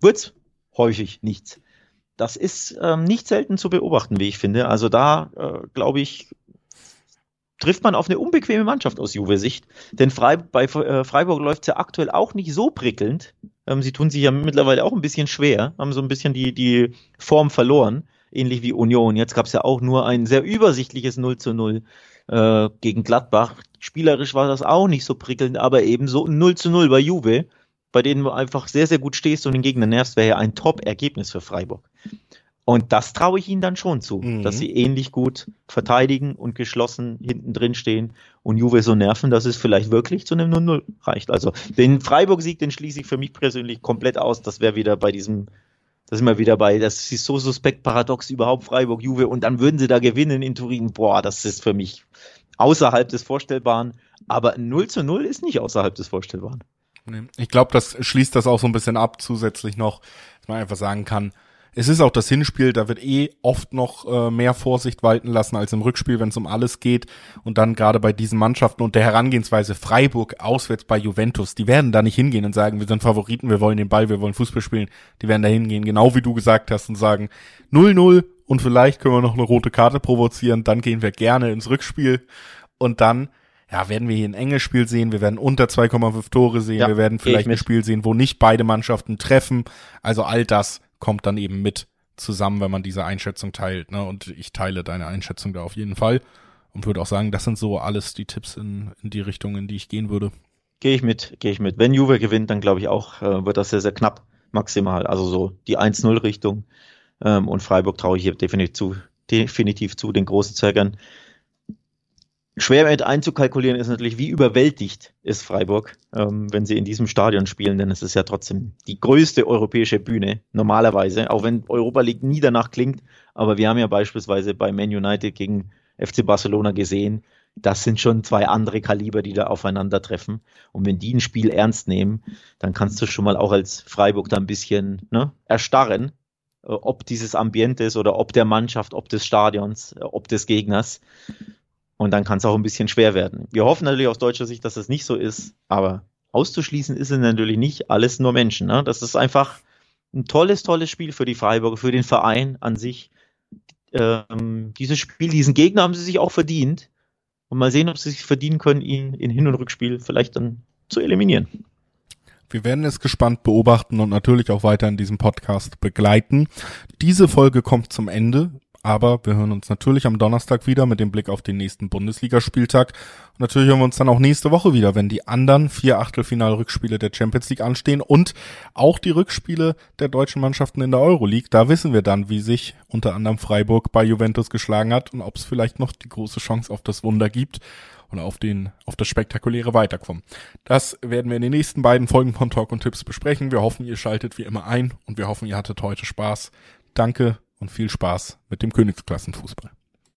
wird's häufig nichts das ist ähm, nicht selten zu beobachten, wie ich finde. Also da, äh, glaube ich, trifft man auf eine unbequeme Mannschaft aus Juve-Sicht. Denn Freib bei äh, Freiburg läuft es ja aktuell auch nicht so prickelnd. Ähm, sie tun sich ja mittlerweile auch ein bisschen schwer, haben so ein bisschen die, die Form verloren, ähnlich wie Union. Jetzt gab es ja auch nur ein sehr übersichtliches 0 zu 0 äh, gegen Gladbach. Spielerisch war das auch nicht so prickelnd, aber eben so ein 0 zu 0 bei Juve bei denen du einfach sehr, sehr gut stehst und den Gegner nervst, wäre ja ein Top-Ergebnis für Freiburg. Und das traue ich ihnen dann schon zu, mhm. dass sie ähnlich gut verteidigen und geschlossen hinten drin stehen und Juve so nerven, dass es vielleicht wirklich zu einem 0-0 reicht. Also den Freiburg-Sieg, den schließe ich für mich persönlich komplett aus. Das wäre wieder bei diesem, das sind wir wieder bei, das ist so suspekt paradox überhaupt Freiburg, Juve und dann würden sie da gewinnen in Turin. Boah, das ist für mich außerhalb des Vorstellbaren. Aber 0 zu 0 ist nicht außerhalb des Vorstellbaren. Ich glaube, das schließt das auch so ein bisschen ab, zusätzlich noch, dass man einfach sagen kann, es ist auch das Hinspiel, da wird eh oft noch äh, mehr Vorsicht walten lassen als im Rückspiel, wenn es um alles geht. Und dann gerade bei diesen Mannschaften und der Herangehensweise Freiburg auswärts bei Juventus, die werden da nicht hingehen und sagen, wir sind Favoriten, wir wollen den Ball, wir wollen Fußball spielen. Die werden da hingehen, genau wie du gesagt hast, und sagen 0-0 und vielleicht können wir noch eine rote Karte provozieren, dann gehen wir gerne ins Rückspiel und dann ja, werden wir hier ein enges Spiel sehen, wir werden unter 2,5 Tore sehen, ja, wir werden vielleicht ein Spiel sehen, wo nicht beide Mannschaften treffen. Also all das kommt dann eben mit zusammen, wenn man diese Einschätzung teilt. Ne? Und ich teile deine Einschätzung da auf jeden Fall und würde auch sagen, das sind so alles die Tipps in, in die Richtung, in die ich gehen würde. Gehe ich mit, gehe ich mit. Wenn Juve gewinnt, dann glaube ich auch, äh, wird das sehr, sehr knapp maximal. Also so die 1-0-Richtung. Ähm, und Freiburg traue ich hier definitiv zu, definitiv zu den großen Zögern. Schwer mit einzukalkulieren ist natürlich, wie überwältigt ist Freiburg, ähm, wenn sie in diesem Stadion spielen, denn es ist ja trotzdem die größte europäische Bühne, normalerweise, auch wenn Europa League nie danach klingt, aber wir haben ja beispielsweise bei Man United gegen FC Barcelona gesehen, das sind schon zwei andere Kaliber, die da aufeinandertreffen. Und wenn die ein Spiel ernst nehmen, dann kannst du schon mal auch als Freiburg da ein bisschen ne, erstarren, äh, ob dieses Ambientes oder ob der Mannschaft, ob des Stadions, äh, ob des Gegners. Und dann kann es auch ein bisschen schwer werden. Wir hoffen natürlich aus deutscher Sicht, dass das nicht so ist, aber auszuschließen ist es natürlich nicht. Alles nur Menschen. Ne? Das ist einfach ein tolles, tolles Spiel für die Freiburger, für den Verein an sich. Ähm, dieses Spiel, diesen Gegner haben sie sich auch verdient. Und mal sehen, ob sie sich verdienen können, ihn in Hin- und Rückspiel vielleicht dann zu eliminieren. Wir werden es gespannt beobachten und natürlich auch weiter in diesem Podcast begleiten. Diese Folge kommt zum Ende. Aber wir hören uns natürlich am Donnerstag wieder mit dem Blick auf den nächsten Bundesligaspieltag. Und natürlich hören wir uns dann auch nächste Woche wieder, wenn die anderen vier Achtelfinal-Rückspiele der Champions League anstehen und auch die Rückspiele der deutschen Mannschaften in der Euroleague. Da wissen wir dann, wie sich unter anderem Freiburg bei Juventus geschlagen hat und ob es vielleicht noch die große Chance auf das Wunder gibt oder auf den, auf das spektakuläre Weiterkommen. Das werden wir in den nächsten beiden Folgen von Talk und Tipps besprechen. Wir hoffen, ihr schaltet wie immer ein und wir hoffen, ihr hattet heute Spaß. Danke und viel Spaß mit dem Königsklassenfußball.